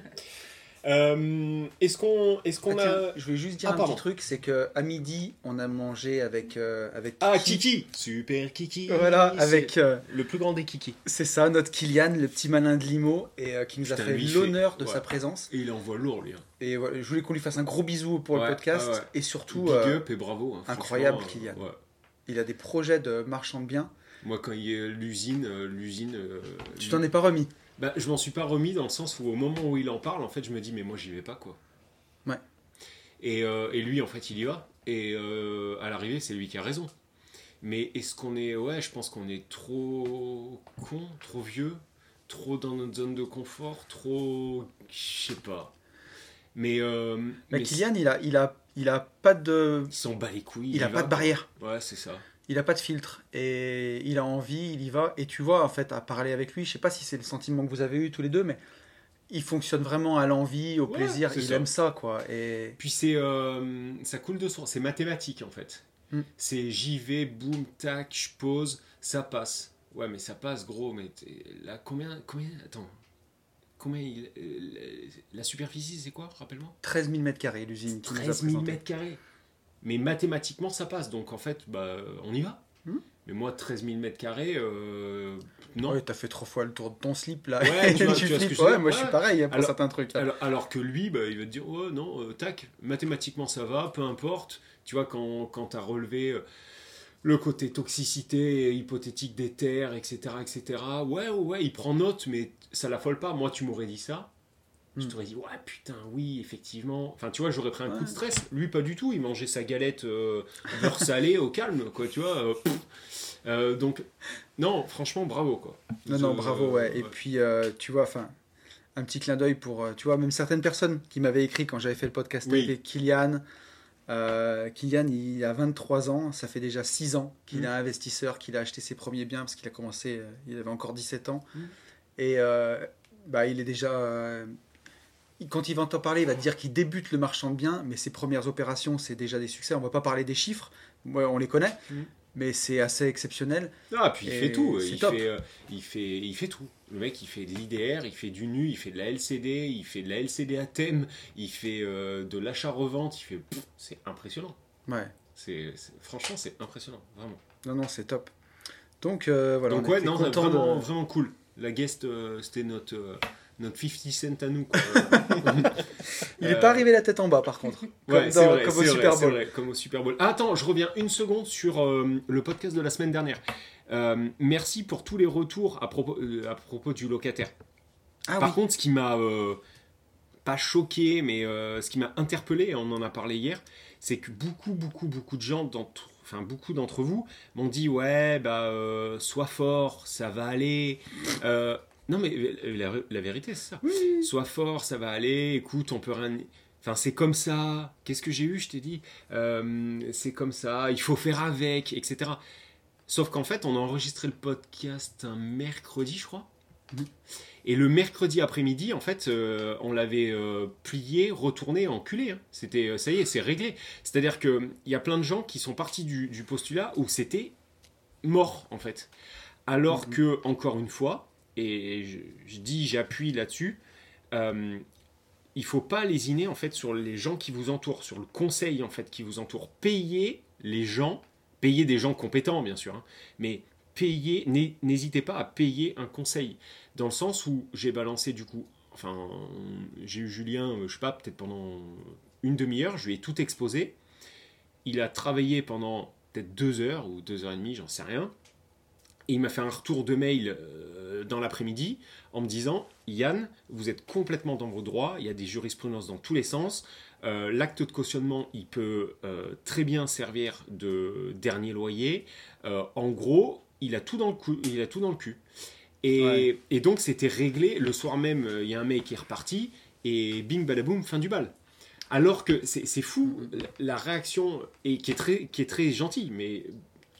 Speaker 2: Euh, est-ce qu'on est qu'on
Speaker 1: Ah,
Speaker 2: a.
Speaker 1: je voulais juste dire
Speaker 2: Ah,
Speaker 1: un
Speaker 2: pardon.
Speaker 1: petit truc, c'est que à midi, on a mangé avec euh, avec
Speaker 2: Ah, Kiki Super Kiki
Speaker 1: Voilà, avec euh,
Speaker 2: Le plus grand des Kiki.
Speaker 1: c'est ça notre Kylian, le petit malin de Limo, et euh, qui nous a
Speaker 2: Putain,
Speaker 1: fait l'honneur de
Speaker 2: ouais.
Speaker 1: sa présence.
Speaker 2: Et il envoie lourd, lui. hein.
Speaker 1: Et voilà, je voulais qu'on lui fasse un gros bisou pour
Speaker 2: Ouais,
Speaker 1: le podcast et surtout,
Speaker 2: Big
Speaker 1: euh,
Speaker 2: up et bravo. hein,
Speaker 1: incroyable, Kylian. Il a des projets de marchand de biens.
Speaker 2: Moi, quand il y a l'usine, euh, l'usine. euh,
Speaker 1: Tu t'en es pas remis.
Speaker 2: Bah, je m'en suis pas remis dans le sens où au moment où il en parle, en fait, je me dis, mais moi, j'y vais pas, quoi.
Speaker 1: Ouais.
Speaker 2: Et, euh, et lui, en fait, il y va. Et euh, à l'arrivée, c'est lui qui a raison. Mais est-ce qu'on est. Ouais, je pense qu'on est trop con, trop vieux, trop dans notre zone de confort, trop. Je sais pas. Mais. euh,
Speaker 1: Mais
Speaker 2: mais
Speaker 1: Kylian, il a, il a, il a pas de,
Speaker 2: il s'en bat les couilles.
Speaker 1: il a
Speaker 2: y
Speaker 1: pas de barrière.
Speaker 2: Ouais, c'est ça.
Speaker 1: Il a pas de filtre et il a envie, il y va. Et tu vois, en fait, à parler avec lui, je sais pas si c'est le sentiment que vous avez eu tous les deux, mais il fonctionne vraiment à l'envie, au
Speaker 2: Ouais,
Speaker 1: plaisir.
Speaker 2: c'est
Speaker 1: Il
Speaker 2: ça.
Speaker 1: aime ça, quoi. Et
Speaker 2: Puis c'est euh, ça coule de source, c'est mathématique en fait.
Speaker 1: Mm.
Speaker 2: C'est j'y vais, boum, tac, je pose, ça passe. Ouais, mais ça passe gros, mais là combien combien attends. Combien il- euh, la superficie c'est quoi, rappelle-moi
Speaker 1: 13 000 mètres carrés, l'usine qui nous a
Speaker 2: 13 000
Speaker 1: présenté.
Speaker 2: mètres carrés. Mais mathématiquement ça passe, donc en fait bah on y va.
Speaker 1: Mm.
Speaker 2: Mais moi 13 000 mètres carrés euh, non.
Speaker 1: Ouais, t'as fait trois fois le tour de ton slip là.
Speaker 2: Ouais, tu vois- tu vois ce que je
Speaker 1: Ouais, moi je suis
Speaker 2: Ouais.
Speaker 1: pareil hein, pour
Speaker 2: Alors-
Speaker 1: certains trucs.
Speaker 2: Alors, alors que lui, bah, il va te dire, oh non, euh, tac, mathématiquement ça va, peu importe. Tu vois, quand, quand tu as relevé euh, le côté toxicité hypothétique des terres, etc., etc., ouais, ouais, ouais, il prend note, mais ça l'affole pas. Moi, tu m'aurais dit ça. Je
Speaker 1: Hmm.
Speaker 2: t'aurais dit, ouais, putain, oui, effectivement. Enfin, tu vois, j'aurais pris un coup de stress. Lui, pas du tout. Il mangeait sa galette euh, beurre salé au calme, quoi, tu vois. euh. Euh, donc, non, franchement, bravo, quoi.
Speaker 1: Non, non,
Speaker 2: Euh,
Speaker 1: bravo, ouais. Et puis, euh, tu vois, enfin, un petit clin d'œil pour, euh, tu vois, même certaines personnes qui m'avaient écrit quand j'avais fait le podcast
Speaker 2: Oui.
Speaker 1: avec Kylian. Euh, Kylian, il a 23 ans, ça fait déjà 6 ans qu'il
Speaker 2: Mm.
Speaker 1: est investisseur, qu'il a acheté ses premiers biens parce qu'il a commencé, euh, il avait encore 17 ans.
Speaker 2: Mm.
Speaker 1: Et euh, bah, il est déjà. Euh, quand il va t'en parler, il va te dire qu'il débute le marchand de biens, mais ses premières opérations, c'est déjà des succès. On va pas parler des chiffres, on les connaît,
Speaker 2: Mm.
Speaker 1: mais c'est assez exceptionnel.
Speaker 2: Ah, puis il
Speaker 1: Et
Speaker 2: fait tout.
Speaker 1: c'est
Speaker 2: Il fait, euh, il, fait, il fait tout. Le mec, il fait de l'IDR, il fait du nu, il fait de la LCD, il fait de la LCD à thème, il fait euh, de l'achat-revente, il fait. C'est impressionnant.
Speaker 1: Ouais.
Speaker 2: C'est, franchement, c'est impressionnant, vraiment.
Speaker 1: Non, non, c'est top. Donc, euh, voilà.
Speaker 2: Donc,
Speaker 1: on
Speaker 2: ouais, non, vraiment,
Speaker 1: de-
Speaker 2: vraiment cool. La guest, euh, c'était notre, euh, notre 50 cent à nous. quoi.
Speaker 1: Il n'est
Speaker 2: Euh,
Speaker 1: pas arrivé la tête en bas, par contre. Comme,
Speaker 2: Ouais, c'est
Speaker 1: dans-
Speaker 2: vrai,
Speaker 1: comme
Speaker 2: c'est
Speaker 1: au
Speaker 2: vrai,
Speaker 1: Super Bowl.
Speaker 2: vrai, comme au Super Bowl. Ah, attends, je reviens une seconde sur euh, le podcast de la semaine dernière. Euh, merci pour tous les retours à propos, euh, à propos du locataire.
Speaker 1: Ah
Speaker 2: Par
Speaker 1: oui.
Speaker 2: contre, ce qui m'a pas choqué, mais ce qui m'a interpellé, et on en a parlé hier, c'est que beaucoup, beaucoup, beaucoup de gens, d'entre, enfin beaucoup d'entre vous, m'ont dit ouais, bah sois fort, ça va aller. Non, mais la, la vérité, c'est ça. Sois fort, ça va aller. Écoute, on peut rien. Enfin, c'est comme ça. Qu'est-ce que j'ai eu Je t'ai dit? Euh, c'est comme ça. Il faut faire avec, etc. Sauf qu'en fait, on a enregistré le podcast un mercredi, je crois. Et le mercredi après-midi, en fait, euh, on l'avait euh, plié, retourné, enculé. hein. C'était, ça y est, c'est réglé. C'est-à-dire qu'il y a plein de gens qui sont partis du, du postulat où c'était mort, en fait. Alors
Speaker 1: Mhm.
Speaker 2: que, encore une fois, et je, dis, j'appuie là-dessus, euh, il faut pas lésiner, en fait, sur les gens qui vous entourent, sur le conseil, en fait, qui vous entoure. Payez les gens, payez des gens compétents, bien sûr, hein, mais payez, n'hé- n'hésitez pas à payer un conseil dans le sens où j'ai balancé du coup, enfin, j'ai eu Julien, euh, je sais pas, peut-être pendant une demi-heure, je lui ai tout exposé. Il a travaillé pendant peut-être deux heures ou deux heures et demie, j'en sais rien. Et il m'a fait un retour de mail euh, dans l'après-midi en me disant Yann, vous êtes complètement dans vos droits, il y a des jurisprudences dans tous les sens. Euh, L'acte de cautionnement, il peut euh, très bien servir de dernier loyer. Euh, en gros, il a tout dans le, cou- il a tout dans le cul. Et,
Speaker 1: Ouais.
Speaker 2: et donc, c'était réglé. Le soir même, il y a un mec qui est reparti. Et bing, badaboum, fin du bal. Alors que c'est fou, la, la réaction, et qui est très, qui est très gentille, mais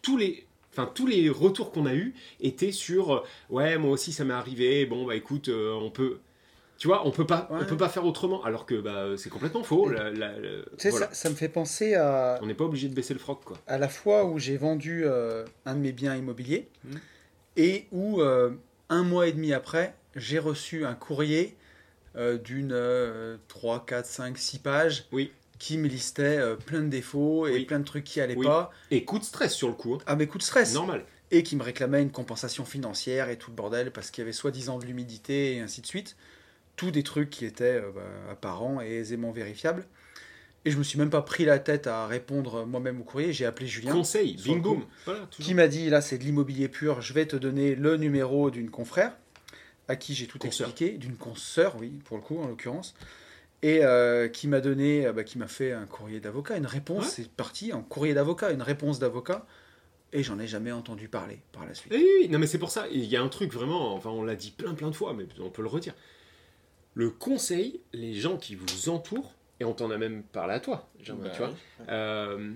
Speaker 2: tous les, enfin, tous les retours qu'on a eus étaient sur euh, Ouais, moi aussi, ça m'est arrivé. Bon, bah écoute, euh, on peut. Tu vois, on peut pas, on peut pas faire autrement, alors que bah, c'est complètement faux. la- la- la-
Speaker 1: Tu sais,
Speaker 2: voilà.
Speaker 1: ça, ça me fait penser à,
Speaker 2: On n'est pas obligé de baisser le froc, quoi.
Speaker 1: à la fois où j'ai vendu euh, un de mes biens immobiliers
Speaker 2: Mhm.
Speaker 1: et où euh, un mois et demi après, j'ai reçu un courrier euh, d'une 3, 4, 5, 6 pages
Speaker 2: Oui.
Speaker 1: Qui me listait euh, plein de défauts et
Speaker 2: Oui.
Speaker 1: plein de trucs qui allaient
Speaker 2: Oui.
Speaker 1: pas.
Speaker 2: Et coup de stress sur le coup. hein.
Speaker 1: Ah, mais coup de stress
Speaker 2: Normal.
Speaker 1: Et qui me réclamait une compensation financière et tout le bordel parce qu'il y avait soi-disant de l'humidité et ainsi de suite. Tous des trucs qui étaient euh, bah, apparents et aisément vérifiables. Et je me suis même pas pris la tête à répondre moi-même au courrier. J'ai appelé Julien
Speaker 2: Conseil, bing boom. Voilà,
Speaker 1: qui m'a dit là c'est de l'immobilier pur, je vais te donner le numéro d'une confrère à qui j'ai tout expliqué, d'une consoeur, oui, pour le coup en l'occurrence, et euh, qui m'a donné, euh, bah, qui m'a fait un courrier d'avocat, une réponse,
Speaker 2: Ouais.
Speaker 1: c'est parti, un courrier d'avocat, une réponse d'avocat, et j'en ai jamais entendu parler par la suite.
Speaker 2: Oui, oui, non mais c'est pour ça, il y a un truc vraiment, enfin on l'a dit plein plein de fois, mais on peut le redire. Le conseil, les gens qui vous entourent, et on t'en a même parlé à toi, Jean,
Speaker 4: Bah
Speaker 2: tu vois, euh,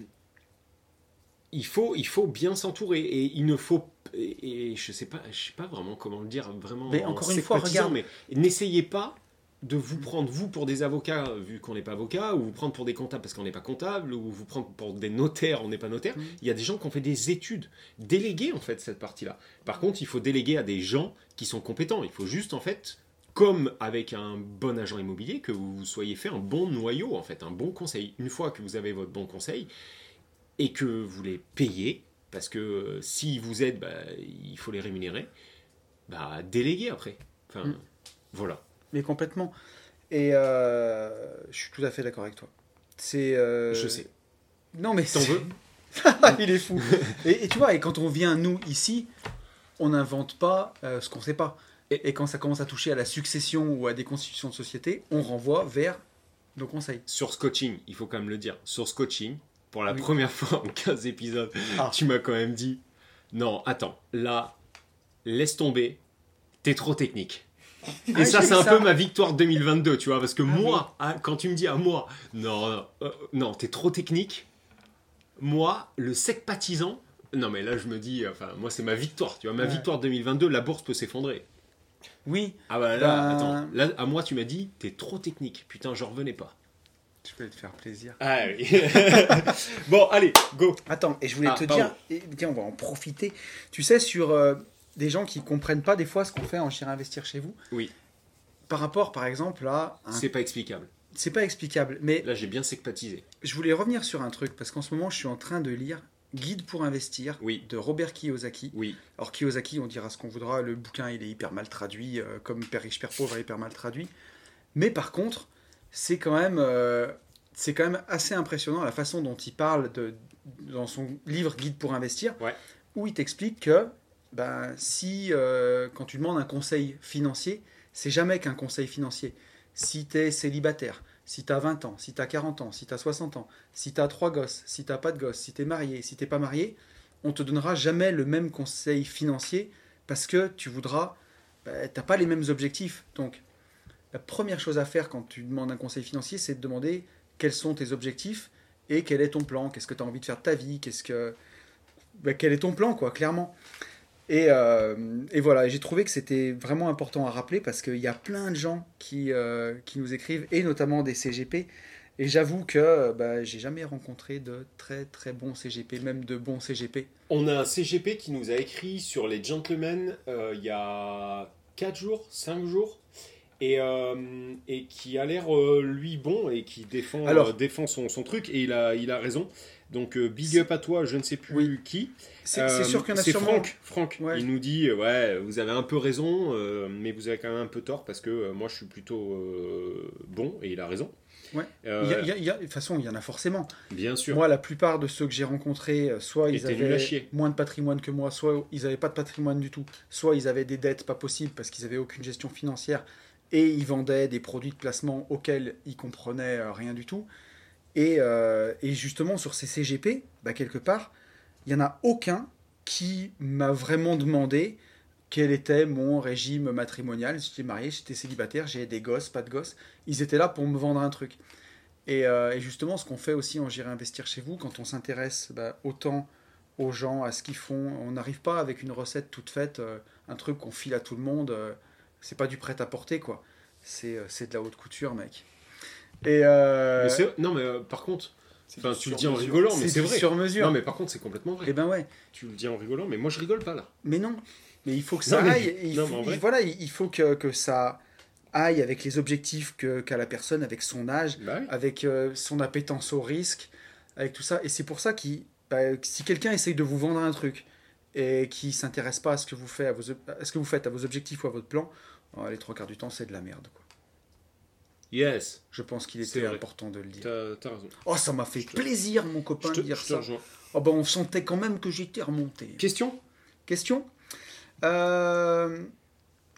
Speaker 2: il, faut, il faut bien s'entourer, et il ne faut, et, et je sais pas, je sais pas vraiment comment le dire, vraiment
Speaker 1: Mais
Speaker 2: en
Speaker 1: encore une fois, regarde.
Speaker 2: mais n'essayez pas de vous prendre vous pour des avocats vu qu'on n'est pas avocat, ou vous prendre pour des comptables parce qu'on n'est pas comptable, ou vous prendre pour des notaires, on n'est pas notaire.
Speaker 1: Mhm.
Speaker 2: Il y a des gens qui ont fait des études. Déléguer en fait cette partie-là. Par contre, il faut déléguer à des gens qui sont compétents. Il faut juste en fait, comme avec un bon agent immobilier, que vous soyez fait un bon noyau en fait, un bon conseil. Une fois que vous avez votre bon conseil et que vous les payez, parce que euh, s'ils vous aident, bah, il faut les rémunérer. Bah, déléguer après. Enfin,
Speaker 1: Mhm.
Speaker 2: voilà.
Speaker 1: Mais complètement. Et euh, je suis tout à fait d'accord avec toi. C'est. euh,
Speaker 2: Je sais.
Speaker 1: Non mais
Speaker 2: T'en veux?
Speaker 1: Il est fou. et, et tu vois, et quand on vient nous ici, on n'invente pas euh, ce qu'on sait pas. Et, et quand ça commence à toucher à la succession ou à des constitutions de société, on renvoie vers nos conseils.
Speaker 2: Source coaching, il faut quand même le dire. Source coaching, pour la
Speaker 1: Oui.
Speaker 2: première fois en 15 épisodes,
Speaker 1: Ah.
Speaker 2: tu m'as quand même dit non, attends, là, laisse tomber, t'es trop technique. Et
Speaker 1: Ah,
Speaker 2: ça, c'est un
Speaker 1: ça.
Speaker 2: peu ma victoire 2022, tu vois, parce que
Speaker 1: Ah
Speaker 2: moi, ah, quand tu me dis à moi, non, non, euh, non, t'es trop technique, moi, le sec patisant, non, mais là, je me dis, enfin, moi, c'est ma victoire, tu vois, ma
Speaker 1: Ouais.
Speaker 2: victoire 2022, la bourse peut s'effondrer.
Speaker 1: Oui,
Speaker 2: Ah bah là,
Speaker 1: Ben-
Speaker 2: attends, là, à moi, tu m'as dit, t'es trop technique, putain, j'en revenais pas.
Speaker 1: je vais te faire plaisir.
Speaker 2: Ah oui. bon, allez, go.
Speaker 1: Attends, et je voulais
Speaker 2: Ah,
Speaker 1: te
Speaker 2: pardon.
Speaker 1: dire, et, tiens, on va en profiter. Tu sais, sur euh, des gens qui comprennent pas des fois ce qu'on fait en J'irai investir chez vous.
Speaker 2: Oui.
Speaker 1: Par rapport, par exemple, à. un-
Speaker 2: C'est pas explicable.
Speaker 1: C'est pas explicable, mais
Speaker 2: Là, j'ai bien secpatisé.
Speaker 1: je voulais revenir sur un truc, parce qu'en ce moment, je suis en train de lire Guide pour investir
Speaker 2: Oui.
Speaker 1: de Robert Kiyosaki.
Speaker 2: Oui.
Speaker 1: Alors Kiyosaki, on dira ce qu'on voudra, le bouquin il est hyper mal traduit, euh, comme Père riche, Père pauvre est hyper mal traduit. Mais par contre, c'est quand même, euh, c'est quand même assez impressionnant la façon dont il parle de, dans son livre Guide pour investir,
Speaker 2: Ouais.
Speaker 1: où il t'explique que ben, si euh, quand tu demandes un conseil financier, c'est jamais qu'un conseil financier. Si tu célibataire, si tu as 20 ans, si tu as 40 ans, si tu as 60 ans, si tu as trois gosses, si tu pas de gosses, si tu es marié, si tu pas marié, on te donnera jamais le même conseil financier parce que tu voudras, bah, t'as pas les mêmes objectifs. Donc, la première chose à faire quand tu demandes un conseil financier, c'est de demander quels sont tes objectifs et quel est ton plan, qu'est-ce que tu as envie de faire de ta vie, qu'est-ce que, bah, quel est ton plan, quoi, clairement. Et, euh, et voilà, j'ai trouvé que c'était vraiment important à rappeler parce qu'il y a plein de gens qui, euh, qui nous écrivent, et notamment des CGP. Et j'avoue que bah, j'ai jamais rencontré de très très bons CGP, même de bons CGP.
Speaker 2: On a un CGP qui nous a écrit sur les gentlemen euh, il y a 4 jours, 5 jours. Et, et qui a l'air, lui, bon et qui défend,
Speaker 1: Alors-
Speaker 2: défend son, son truc. Et il a, il a raison. Donc, euh, big up à toi, je ne sais plus
Speaker 1: Oui.
Speaker 2: qui.
Speaker 1: C'est
Speaker 2: Euh,
Speaker 1: sûr qu'il y en a sûrement.
Speaker 2: Franck. Franck.
Speaker 1: Ouais.
Speaker 2: Il nous dit euh, Ouais, vous avez un peu raison, euh, mais vous avez quand même un peu tort parce que moi je suis plutôt bon et il a raison.
Speaker 1: Ouais.
Speaker 2: Euh,
Speaker 1: Il y a- il y a- de toute façon, il y en a forcément.
Speaker 2: Bien sûr.
Speaker 1: Moi, la plupart de ceux que j'ai rencontrés, soit ils avaient moins de patrimoine que moi, soit ils n'avaient pas de patrimoine du tout, soit ils avaient des dettes pas possibles parce qu'ils n'avaient aucune gestion financière et ils vendaient des produits de placement auxquels ils comprenaient rien du tout. Et, euh, et justement, sur ces CGP, bah, quelque part, il n'y en a aucun qui m'a vraiment demandé quel était mon régime matrimonial. J'étais marié, j'étais célibataire, j'ai des gosses, pas de gosses. Ils étaient là pour me vendre un truc. Et, euh, justement, ce qu'on fait aussi en J'irai investir chez vous, quand on s'intéresse bah, autant aux gens, à ce qu'ils font, on n'arrive pas avec une recette toute faite, euh, un truc qu'on file à tout le monde. c'est pas du prêt-à-porter, quoi. C'est de la haute couture, mec. Et euh,
Speaker 2: Mais non, mais euh, par contre, enfin, tu le dis en rigolant, mais
Speaker 1: c'est
Speaker 2: vrai.
Speaker 1: sur mesure.
Speaker 2: Non, mais par contre, c'est complètement vrai.
Speaker 1: Et ben ouais.
Speaker 2: Tu le dis en rigolant, mais moi je rigole pas là.
Speaker 1: Mais non. Mais il faut que ça
Speaker 2: Non, mais-
Speaker 1: aille. il
Speaker 2: non,
Speaker 1: faut-
Speaker 2: mais
Speaker 1: il- voilà, il faut que, que ça aille avec les objectifs qu'a la personne, avec son âge,
Speaker 2: Bah oui.
Speaker 1: avec euh, son appétence au risque, avec tout ça. Et c'est pour ça que si quelqu'un essaye de vous vendre un truc et qui s'intéresse pas à ce que vous faites, à vos, ob- à ce que vous faites, à vos objectifs ou à votre plan, euh, les trois quarts du temps, c'est de la merde. Quoi.
Speaker 2: Yes,
Speaker 1: Je pense qu'il était
Speaker 2: vrai.
Speaker 1: important de le dire.
Speaker 2: t'as raison.
Speaker 1: Oh, ça m'a fait
Speaker 2: te-
Speaker 1: plaisir, mon copain,
Speaker 2: te,
Speaker 1: de dire ça.
Speaker 2: rejoins.
Speaker 1: Oh, ben, on sentait quand même que j'étais remonté.
Speaker 2: Question?
Speaker 1: Question? Euh,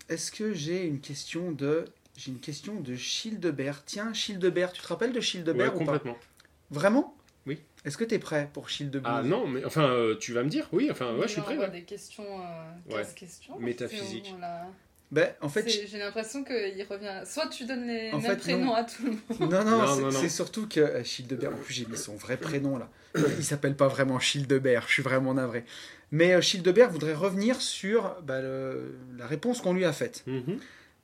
Speaker 1: Est-ce que j'ai une question de. J'ai une question de Childebert. Tiens, Childebert, tu te rappelles de
Speaker 2: Ouais,
Speaker 1: Childebert ou pas?
Speaker 2: complètement.
Speaker 1: Vraiment?
Speaker 2: Oui.
Speaker 1: Est-ce que tu es prêt pour Childebert?
Speaker 2: Ah non, mais enfin, euh, tu vas me dire Oui, enfin, ouais, je suis
Speaker 3: On
Speaker 2: prêt.
Speaker 3: va
Speaker 2: ouais.
Speaker 3: des questions, euh,
Speaker 2: Ouais.
Speaker 3: 15 questions.
Speaker 2: Métaphysique.
Speaker 1: Ben, en fait,
Speaker 3: J'ai l'impression qu'il revient. Soit tu donnes les
Speaker 1: En
Speaker 3: mêmes
Speaker 1: fait,
Speaker 3: prénoms
Speaker 1: non.
Speaker 3: à tout le monde.
Speaker 1: Non, non,
Speaker 2: Non,
Speaker 1: c'est- surtout que euh, Childebert, en plus j'ai mis son vrai prénom là. Il s'appelle pas vraiment Childebert, je suis vraiment navré. Mais euh, Childebert voudrait revenir sur bah, le- la réponse qu'on lui a faite.
Speaker 2: Mhm.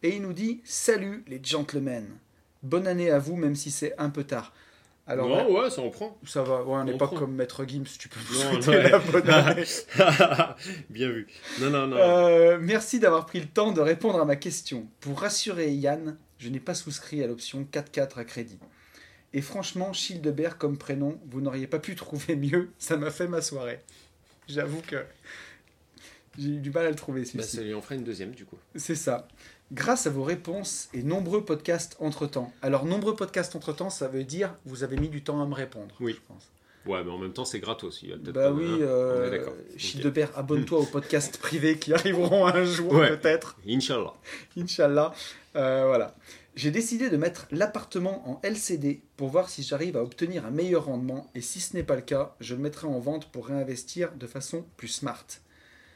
Speaker 1: Et il nous dit Salut les gentlemen, bonne année à vous, même si c'est un peu tard. Alors,
Speaker 2: non, ouais, ça en prend.
Speaker 1: ça va, ouais, on n'est pas
Speaker 2: prend.
Speaker 1: comme Maître Gims, tu peux nous
Speaker 2: Non,
Speaker 1: souhaiter
Speaker 2: ouais.
Speaker 1: la bonne année.
Speaker 2: Bien vu. Non, non, non.
Speaker 1: Euh, merci d'avoir pris le temps de répondre à ma question. Pour rassurer Yann, je n'ai pas souscrit à l'option 4-4 à crédit. Et franchement, Childebert comme prénom, vous n'auriez pas pu trouver mieux, ça m'a fait ma soirée. J'avoue que j'ai eu du mal à le trouver
Speaker 2: Bah, ça lui en ferait une deuxième, du coup.
Speaker 1: C'est ça. Grâce à vos réponses et nombreux podcasts entre-temps. Alors, nombreux podcasts entre-temps, ça veut dire vous avez mis du temps à me répondre,
Speaker 2: Oui.
Speaker 1: je pense.
Speaker 2: Ouais, mais en même temps, c'est gratos. Il y a peut-être
Speaker 1: Bah oui,
Speaker 2: hein,
Speaker 1: euh,
Speaker 2: est d'accord.
Speaker 1: Childebert, abonne-toi aux podcasts privés qui arriveront un jour
Speaker 2: Ouais.
Speaker 1: peut-être.
Speaker 2: Inch'Allah.
Speaker 1: Inch'Allah. Euh, voilà. J'ai décidé de mettre l'appartement en LCD pour voir si j'arrive à obtenir un meilleur rendement et si ce n'est pas le cas, je le mettrai en vente pour réinvestir de façon plus smart.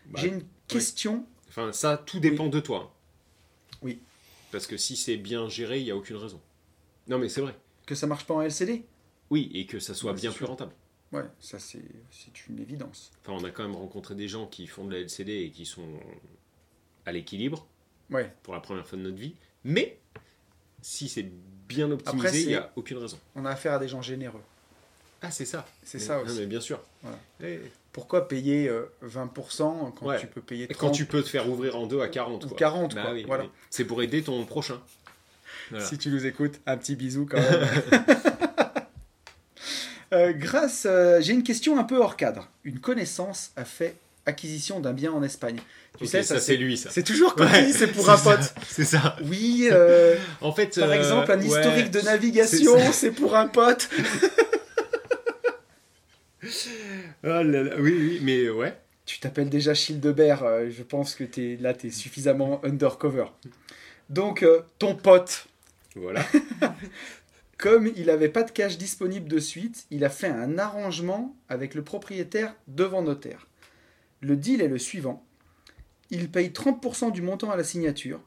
Speaker 2: Bah,
Speaker 1: J'ai une question.
Speaker 2: Enfin, ça, tout dépend de toi.
Speaker 1: Oui.
Speaker 2: Parce que si c'est bien géré, il n'y a aucune raison. Non, mais c'est vrai.
Speaker 1: Que ça marche pas en LCD
Speaker 2: Oui, et que ça soit bien plus
Speaker 1: sûr.
Speaker 2: rentable.
Speaker 1: Ouais, ça c'est une évidence.
Speaker 2: Enfin, on a quand même rencontré des gens qui font de la LCD et qui sont à l'équilibre
Speaker 1: Ouais.
Speaker 2: pour la première fois de notre vie. Mais si c'est bien optimisé, il n'y a aucune raison.
Speaker 1: On a affaire à des gens généreux.
Speaker 2: Ah, c'est ça.
Speaker 1: C'est ça
Speaker 2: non,
Speaker 1: aussi.
Speaker 2: mais bien sûr.
Speaker 1: Voilà.
Speaker 2: Et-
Speaker 1: Pourquoi payer euh, 20% quand
Speaker 2: Ouais.
Speaker 1: tu peux payer
Speaker 2: Et
Speaker 1: 30
Speaker 2: quand tu peux te faire ouvrir en deux à 40.
Speaker 1: Ou
Speaker 2: quoi.
Speaker 1: 40,
Speaker 2: Bah
Speaker 1: quoi.
Speaker 2: oui,
Speaker 1: Voilà.
Speaker 2: oui. C'est pour aider ton prochain. Voilà.
Speaker 1: Si tu nous écoutes, un petit bisou quand même. Euh, grâce, euh, j'ai une question un peu hors cadre. Une connaissance a fait acquisition d'un bien en Espagne. Tu sais,
Speaker 2: ça, c'est lui, ça.
Speaker 1: C'est toujours comme
Speaker 2: Ouais,
Speaker 1: c'est pour un
Speaker 2: ça,
Speaker 1: pote.
Speaker 2: C'est ça.
Speaker 1: Oui, euh,
Speaker 2: En fait,
Speaker 1: par
Speaker 2: euh,
Speaker 1: exemple, un
Speaker 2: ouais.
Speaker 1: historique de navigation,
Speaker 2: C'est
Speaker 1: c'est pour un pote.
Speaker 2: Ah là là, Oui, oui, mais ouais.
Speaker 1: Tu t'appelles déjà Childebert, euh, je pense que es, là, tu es suffisamment undercover. Donc, euh, ton pote,
Speaker 2: Voilà.
Speaker 1: comme il n'avait pas de cash disponible de suite, il a fait un arrangement avec le propriétaire devant notaire. Le deal est le suivant. Il paye 30% du montant à la signature,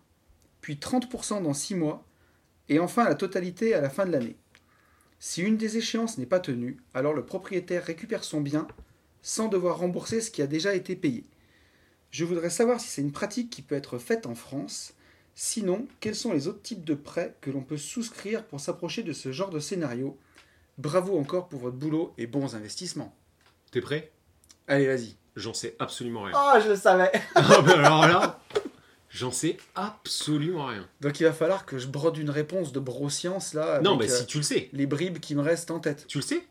Speaker 1: puis 30% dans 6 mois, et enfin la totalité à la fin de l'année. Si une des échéances n'est pas tenue, alors le propriétaire récupère son bien sans devoir rembourser ce qui a déjà été payé. Je voudrais savoir si c'est une pratique qui peut être faite en France. Sinon, quels sont les autres types de prêts que l'on peut souscrire pour s'approcher de ce genre de scénario? Bravo encore pour votre boulot et bons investissements.
Speaker 2: T'es prêt?
Speaker 1: Allez, vas-y.
Speaker 2: J'en sais absolument rien.
Speaker 1: Oh, je le savais
Speaker 2: Ah, bah alors là, j'en sais absolument rien.
Speaker 1: Donc il va falloir que je brode une réponse de broscience là. Avec,
Speaker 2: non, mais
Speaker 1: euh,
Speaker 2: si tu le sais.
Speaker 1: les bribes qui me restent en tête.
Speaker 2: Tu le sais?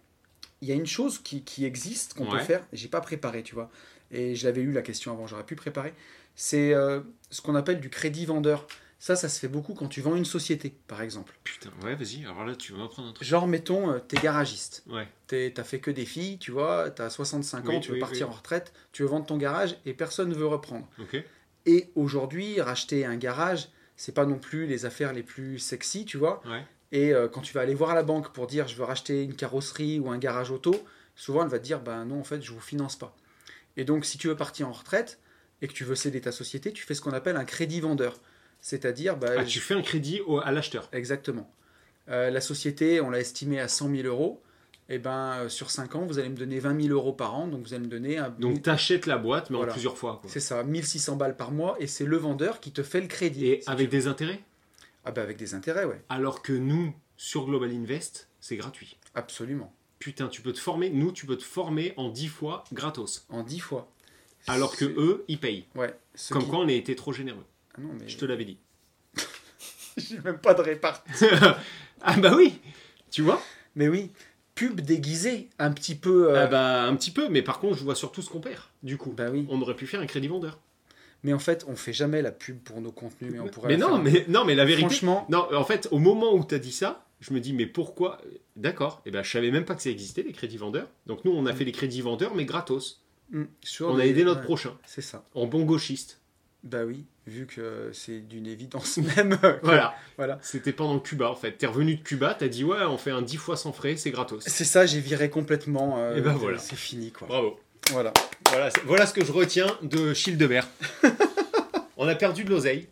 Speaker 1: Il y a une chose qui, qui existe, qu'on peut faire, j'ai pas préparé, tu vois. Et je l'avais eu la question avant, j'aurais pu préparer. C'est euh, ce qu'on appelle du crédit vendeur. Ça, ça se fait beaucoup quand tu vends une société, par exemple.
Speaker 2: Putain, ouais, vas-y. Alors là, tu vas m'apprendre un truc.
Speaker 1: Genre, mettons, euh, t'es garagiste.
Speaker 2: Ouais.
Speaker 1: T'as fait que des filles, tu vois, t'as 65 ans,
Speaker 2: Oui,
Speaker 1: tu veux partir
Speaker 2: oui.
Speaker 1: en retraite, tu veux vendre ton garage et personne ne veut reprendre.
Speaker 2: Ok.
Speaker 1: Et aujourd'hui, racheter un garage, c'est pas non plus les affaires les plus sexy, tu vois.
Speaker 2: Ouais.
Speaker 1: Et euh, quand tu vas aller voir la banque pour dire je veux racheter une carrosserie ou un garage auto, souvent elle va te dire ben non, en fait, je vous finance pas. Et donc, si tu veux partir en retraite et que tu veux céder ta société, tu fais ce qu'on appelle un crédit vendeur. C'est-à-dire,
Speaker 2: Ah, tu fais un crédit au- à l'acheteur.
Speaker 1: Exactement. Euh, la société, on l'a estimée à 100 000 euros. Et ben, euh, sur 5 ans, vous allez me donner 20 000 euros par an. Donc, vous allez me donner un.
Speaker 2: Donc, t'achètes la boîte, mais
Speaker 1: Voilà.
Speaker 2: en plusieurs fois.
Speaker 1: C'est ça, 1600 balles par mois. Et c'est le vendeur qui te fait le crédit.
Speaker 2: Et
Speaker 1: Si
Speaker 2: avec
Speaker 1: tu-
Speaker 2: des intérêts?
Speaker 1: Ah, ben, avec des intérêts, ouais.
Speaker 2: Alors que nous, sur Global Invest, c'est gratuit.
Speaker 1: Absolument.
Speaker 2: Putain, tu peux te former. Nous, tu peux te former en 10 fois gratos.
Speaker 1: En 10 fois.
Speaker 2: alors que eux, ils payent.
Speaker 1: Ouais.
Speaker 2: Comme
Speaker 1: qui-
Speaker 2: quoi on a été trop généreux.
Speaker 1: Ah non, mais
Speaker 2: Je te l'avais dit.
Speaker 1: j'ai même pas de répartie.
Speaker 2: ah bah oui Tu vois
Speaker 1: Mais oui, pub déguisée, un petit peu. euh,
Speaker 2: Ah bah un petit peu, mais par contre je vois surtout ce qu'on perd, du coup.
Speaker 1: bah oui.
Speaker 2: On aurait pu faire un crédit vendeur.
Speaker 1: Mais en fait, on fait jamais la pub pour nos contenus, mais on pourrait.
Speaker 2: Mais
Speaker 1: la
Speaker 2: non,
Speaker 1: faire.
Speaker 2: mais non, mais la vérité.
Speaker 1: franchement,
Speaker 2: Non, en fait, au moment où tu as dit ça, je me dis, mais pourquoi D'accord, et ben, je savais même pas que ça existait, les crédits vendeurs. Donc nous, on a fait les crédits vendeurs, mais gratos.
Speaker 1: hmm, sur
Speaker 2: On a
Speaker 1: des-
Speaker 2: aidé notre
Speaker 1: ouais,
Speaker 2: prochain,
Speaker 1: C'est ça.
Speaker 2: en bon gauchiste.
Speaker 1: Bah oui, vu que c'est d'une évidence même. que-
Speaker 2: Voilà.
Speaker 1: Voilà.
Speaker 2: C'était pendant Cuba, en fait. T'es revenu de Cuba, t'as dit, ouais, on fait un 10 fois sans frais, c'est gratos.
Speaker 1: C'est ça, j'ai viré complètement. euh,
Speaker 2: Et ben voilà.
Speaker 1: C'est fini, quoi.
Speaker 2: Bravo.
Speaker 1: Voilà.
Speaker 2: Voilà, voilà ce que je retiens de Childebert. on a perdu de l'oseille.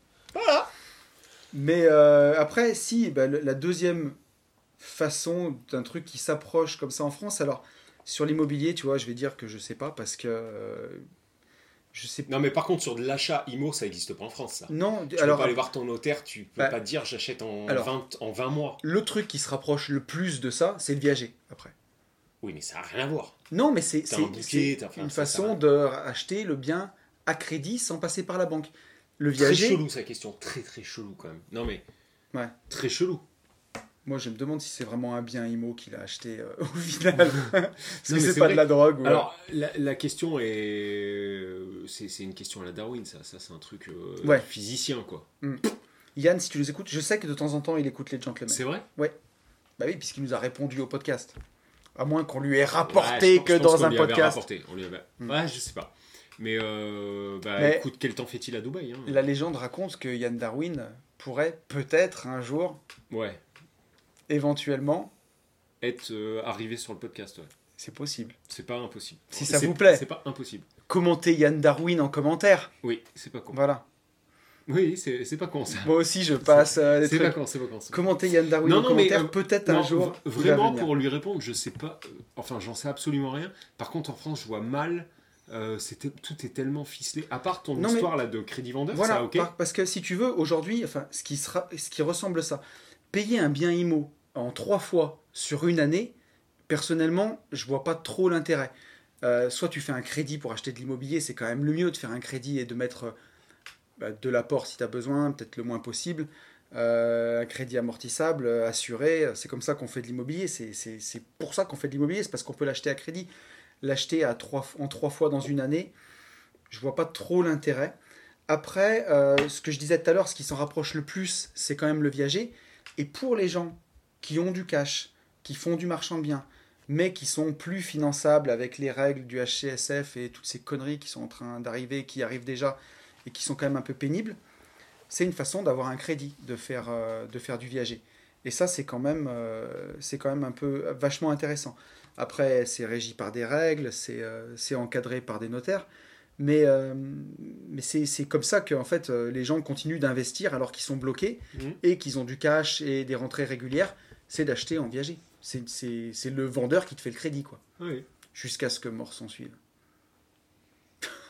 Speaker 1: Mais euh, après, si, bah, le- la deuxième façon d'un truc qui s'approche comme ça en France, alors sur l'immobilier, tu vois, je vais dire que je sais pas parce que euh, je sais.
Speaker 2: Non, mais par contre, sur de l'achat IMO, ça n'existe pas en France, ça.
Speaker 1: Non,
Speaker 2: Tu
Speaker 1: alors
Speaker 2: peux pas aller voir ton notaire, tu peux
Speaker 1: Bah,
Speaker 2: pas dire j'achète en,
Speaker 1: alors.
Speaker 2: 20, en 20 mois.
Speaker 1: le truc qui se rapproche le plus de ça, c'est le viager après.
Speaker 2: Oui, mais ça n'a rien à voir.
Speaker 1: Non, mais c'est
Speaker 2: un
Speaker 1: une façon de acheter le bien à crédit sans passer par la banque. Le
Speaker 2: Très
Speaker 1: viager,
Speaker 2: chelou sa question, très très chelou quand même. Non mais
Speaker 1: Ouais.
Speaker 2: très chelou.
Speaker 1: moi je me demande si c'est vraiment un bien IMO qu'il a acheté euh, au final. Parce
Speaker 2: mais
Speaker 1: que c'est pas de la drogue. ou-
Speaker 2: Alors la, la question est, c'est c'est une question à la Darwin ça, ça c'est un truc euh,
Speaker 1: Ouais.
Speaker 2: physicien quoi.
Speaker 1: Yann, si tu nous écoutes, je sais que de temps en temps il écoute les gentlemen.
Speaker 2: C'est vrai?
Speaker 1: Bah oui, puisqu'il nous a répondu au podcast. À moins qu'on lui ait rapporté
Speaker 2: pense-
Speaker 1: que dans un podcast.
Speaker 2: rapporté, on lui avait-
Speaker 1: Hmm.
Speaker 2: Ouais, je sais pas. Mais, euh, bah,
Speaker 1: Mais-
Speaker 2: écoute, quel temps fait-il à Dubaï hein?
Speaker 1: La légende raconte que Yann Darwin pourrait peut-être un jour,
Speaker 2: Ouais.
Speaker 1: éventuellement,
Speaker 2: Être euh, arrivé sur le podcast, ouais.
Speaker 1: c'est possible.
Speaker 2: C'est pas impossible.
Speaker 1: Si ça vous plaît.
Speaker 2: C'est pas impossible.
Speaker 1: Commenter Yann Darwin en commentaire.
Speaker 2: Oui, c'est pas con.
Speaker 1: Voilà.
Speaker 2: Oui, c'est pas con ça.
Speaker 1: Moi aussi, je passe euh, des
Speaker 2: C'est pas con, c'est pas con.
Speaker 1: Commenter Yann Darwin
Speaker 2: Non, non, mais,
Speaker 1: commentaire,
Speaker 2: euh,
Speaker 1: peut-être un jour.
Speaker 2: Vraiment, pour lui répondre, je sais pas. euh, Enfin, j'en sais absolument rien. Par contre, en France, je vois mal. c'était tout est tellement ficelé. À part ton
Speaker 1: Non, mais-
Speaker 2: histoire là de crédit vendeur,
Speaker 1: Voilà,
Speaker 2: ça, ok.
Speaker 1: par- parce que si tu veux, aujourd'hui, enfin, ce qui, sera, ce qui ressemble à ça, payer un bien IMO en trois fois sur une année, personnellement, je vois pas trop l'intérêt. Soit tu fais un crédit pour acheter de l'immobilier, c'est quand même le mieux de faire un crédit et de mettre bah, de l'apport si tu as besoin, peut-être le moins possible. Euh, un crédit amortissable, euh, assuré, c'est comme ça qu'on fait de l'immobilier. C'est pour ça qu'on fait de l'immobilier, c'est parce qu'on peut l'acheter à crédit. L'acheter en trois fois dans une année, je vois pas trop l'intérêt. Après, euh, ce que je disais tout à l'heure, ce qui s'en rapproche le plus, c'est quand même le viager. Et pour les gens qui ont du cash, qui font du marchand de mais qui sont plus finançables avec les règles du HCSF et toutes ces conneries qui sont en train d'arriver, qui arrivent déjà et qui sont quand même un peu pénibles, c'est une façon d'avoir un crédit, de faire, euh, de faire du viager. Et ça, c'est quand même, euh, c'est quand même un peu vachement intéressant. Après, c'est régi par des règles, c'est euh, c'est encadré par des notaires, mais, mais c'est c'est comme ça que en fait, les gens continuent d'investir alors qu'ils sont bloqués
Speaker 2: Mhm.
Speaker 1: et qu'ils ont du cash et des rentrées régulières, c'est d'acheter en viager. C'est- C'est c'est le vendeur qui te fait le crédit, quoi.
Speaker 2: Oui.
Speaker 1: Jusqu'à ce que mort s'en suive.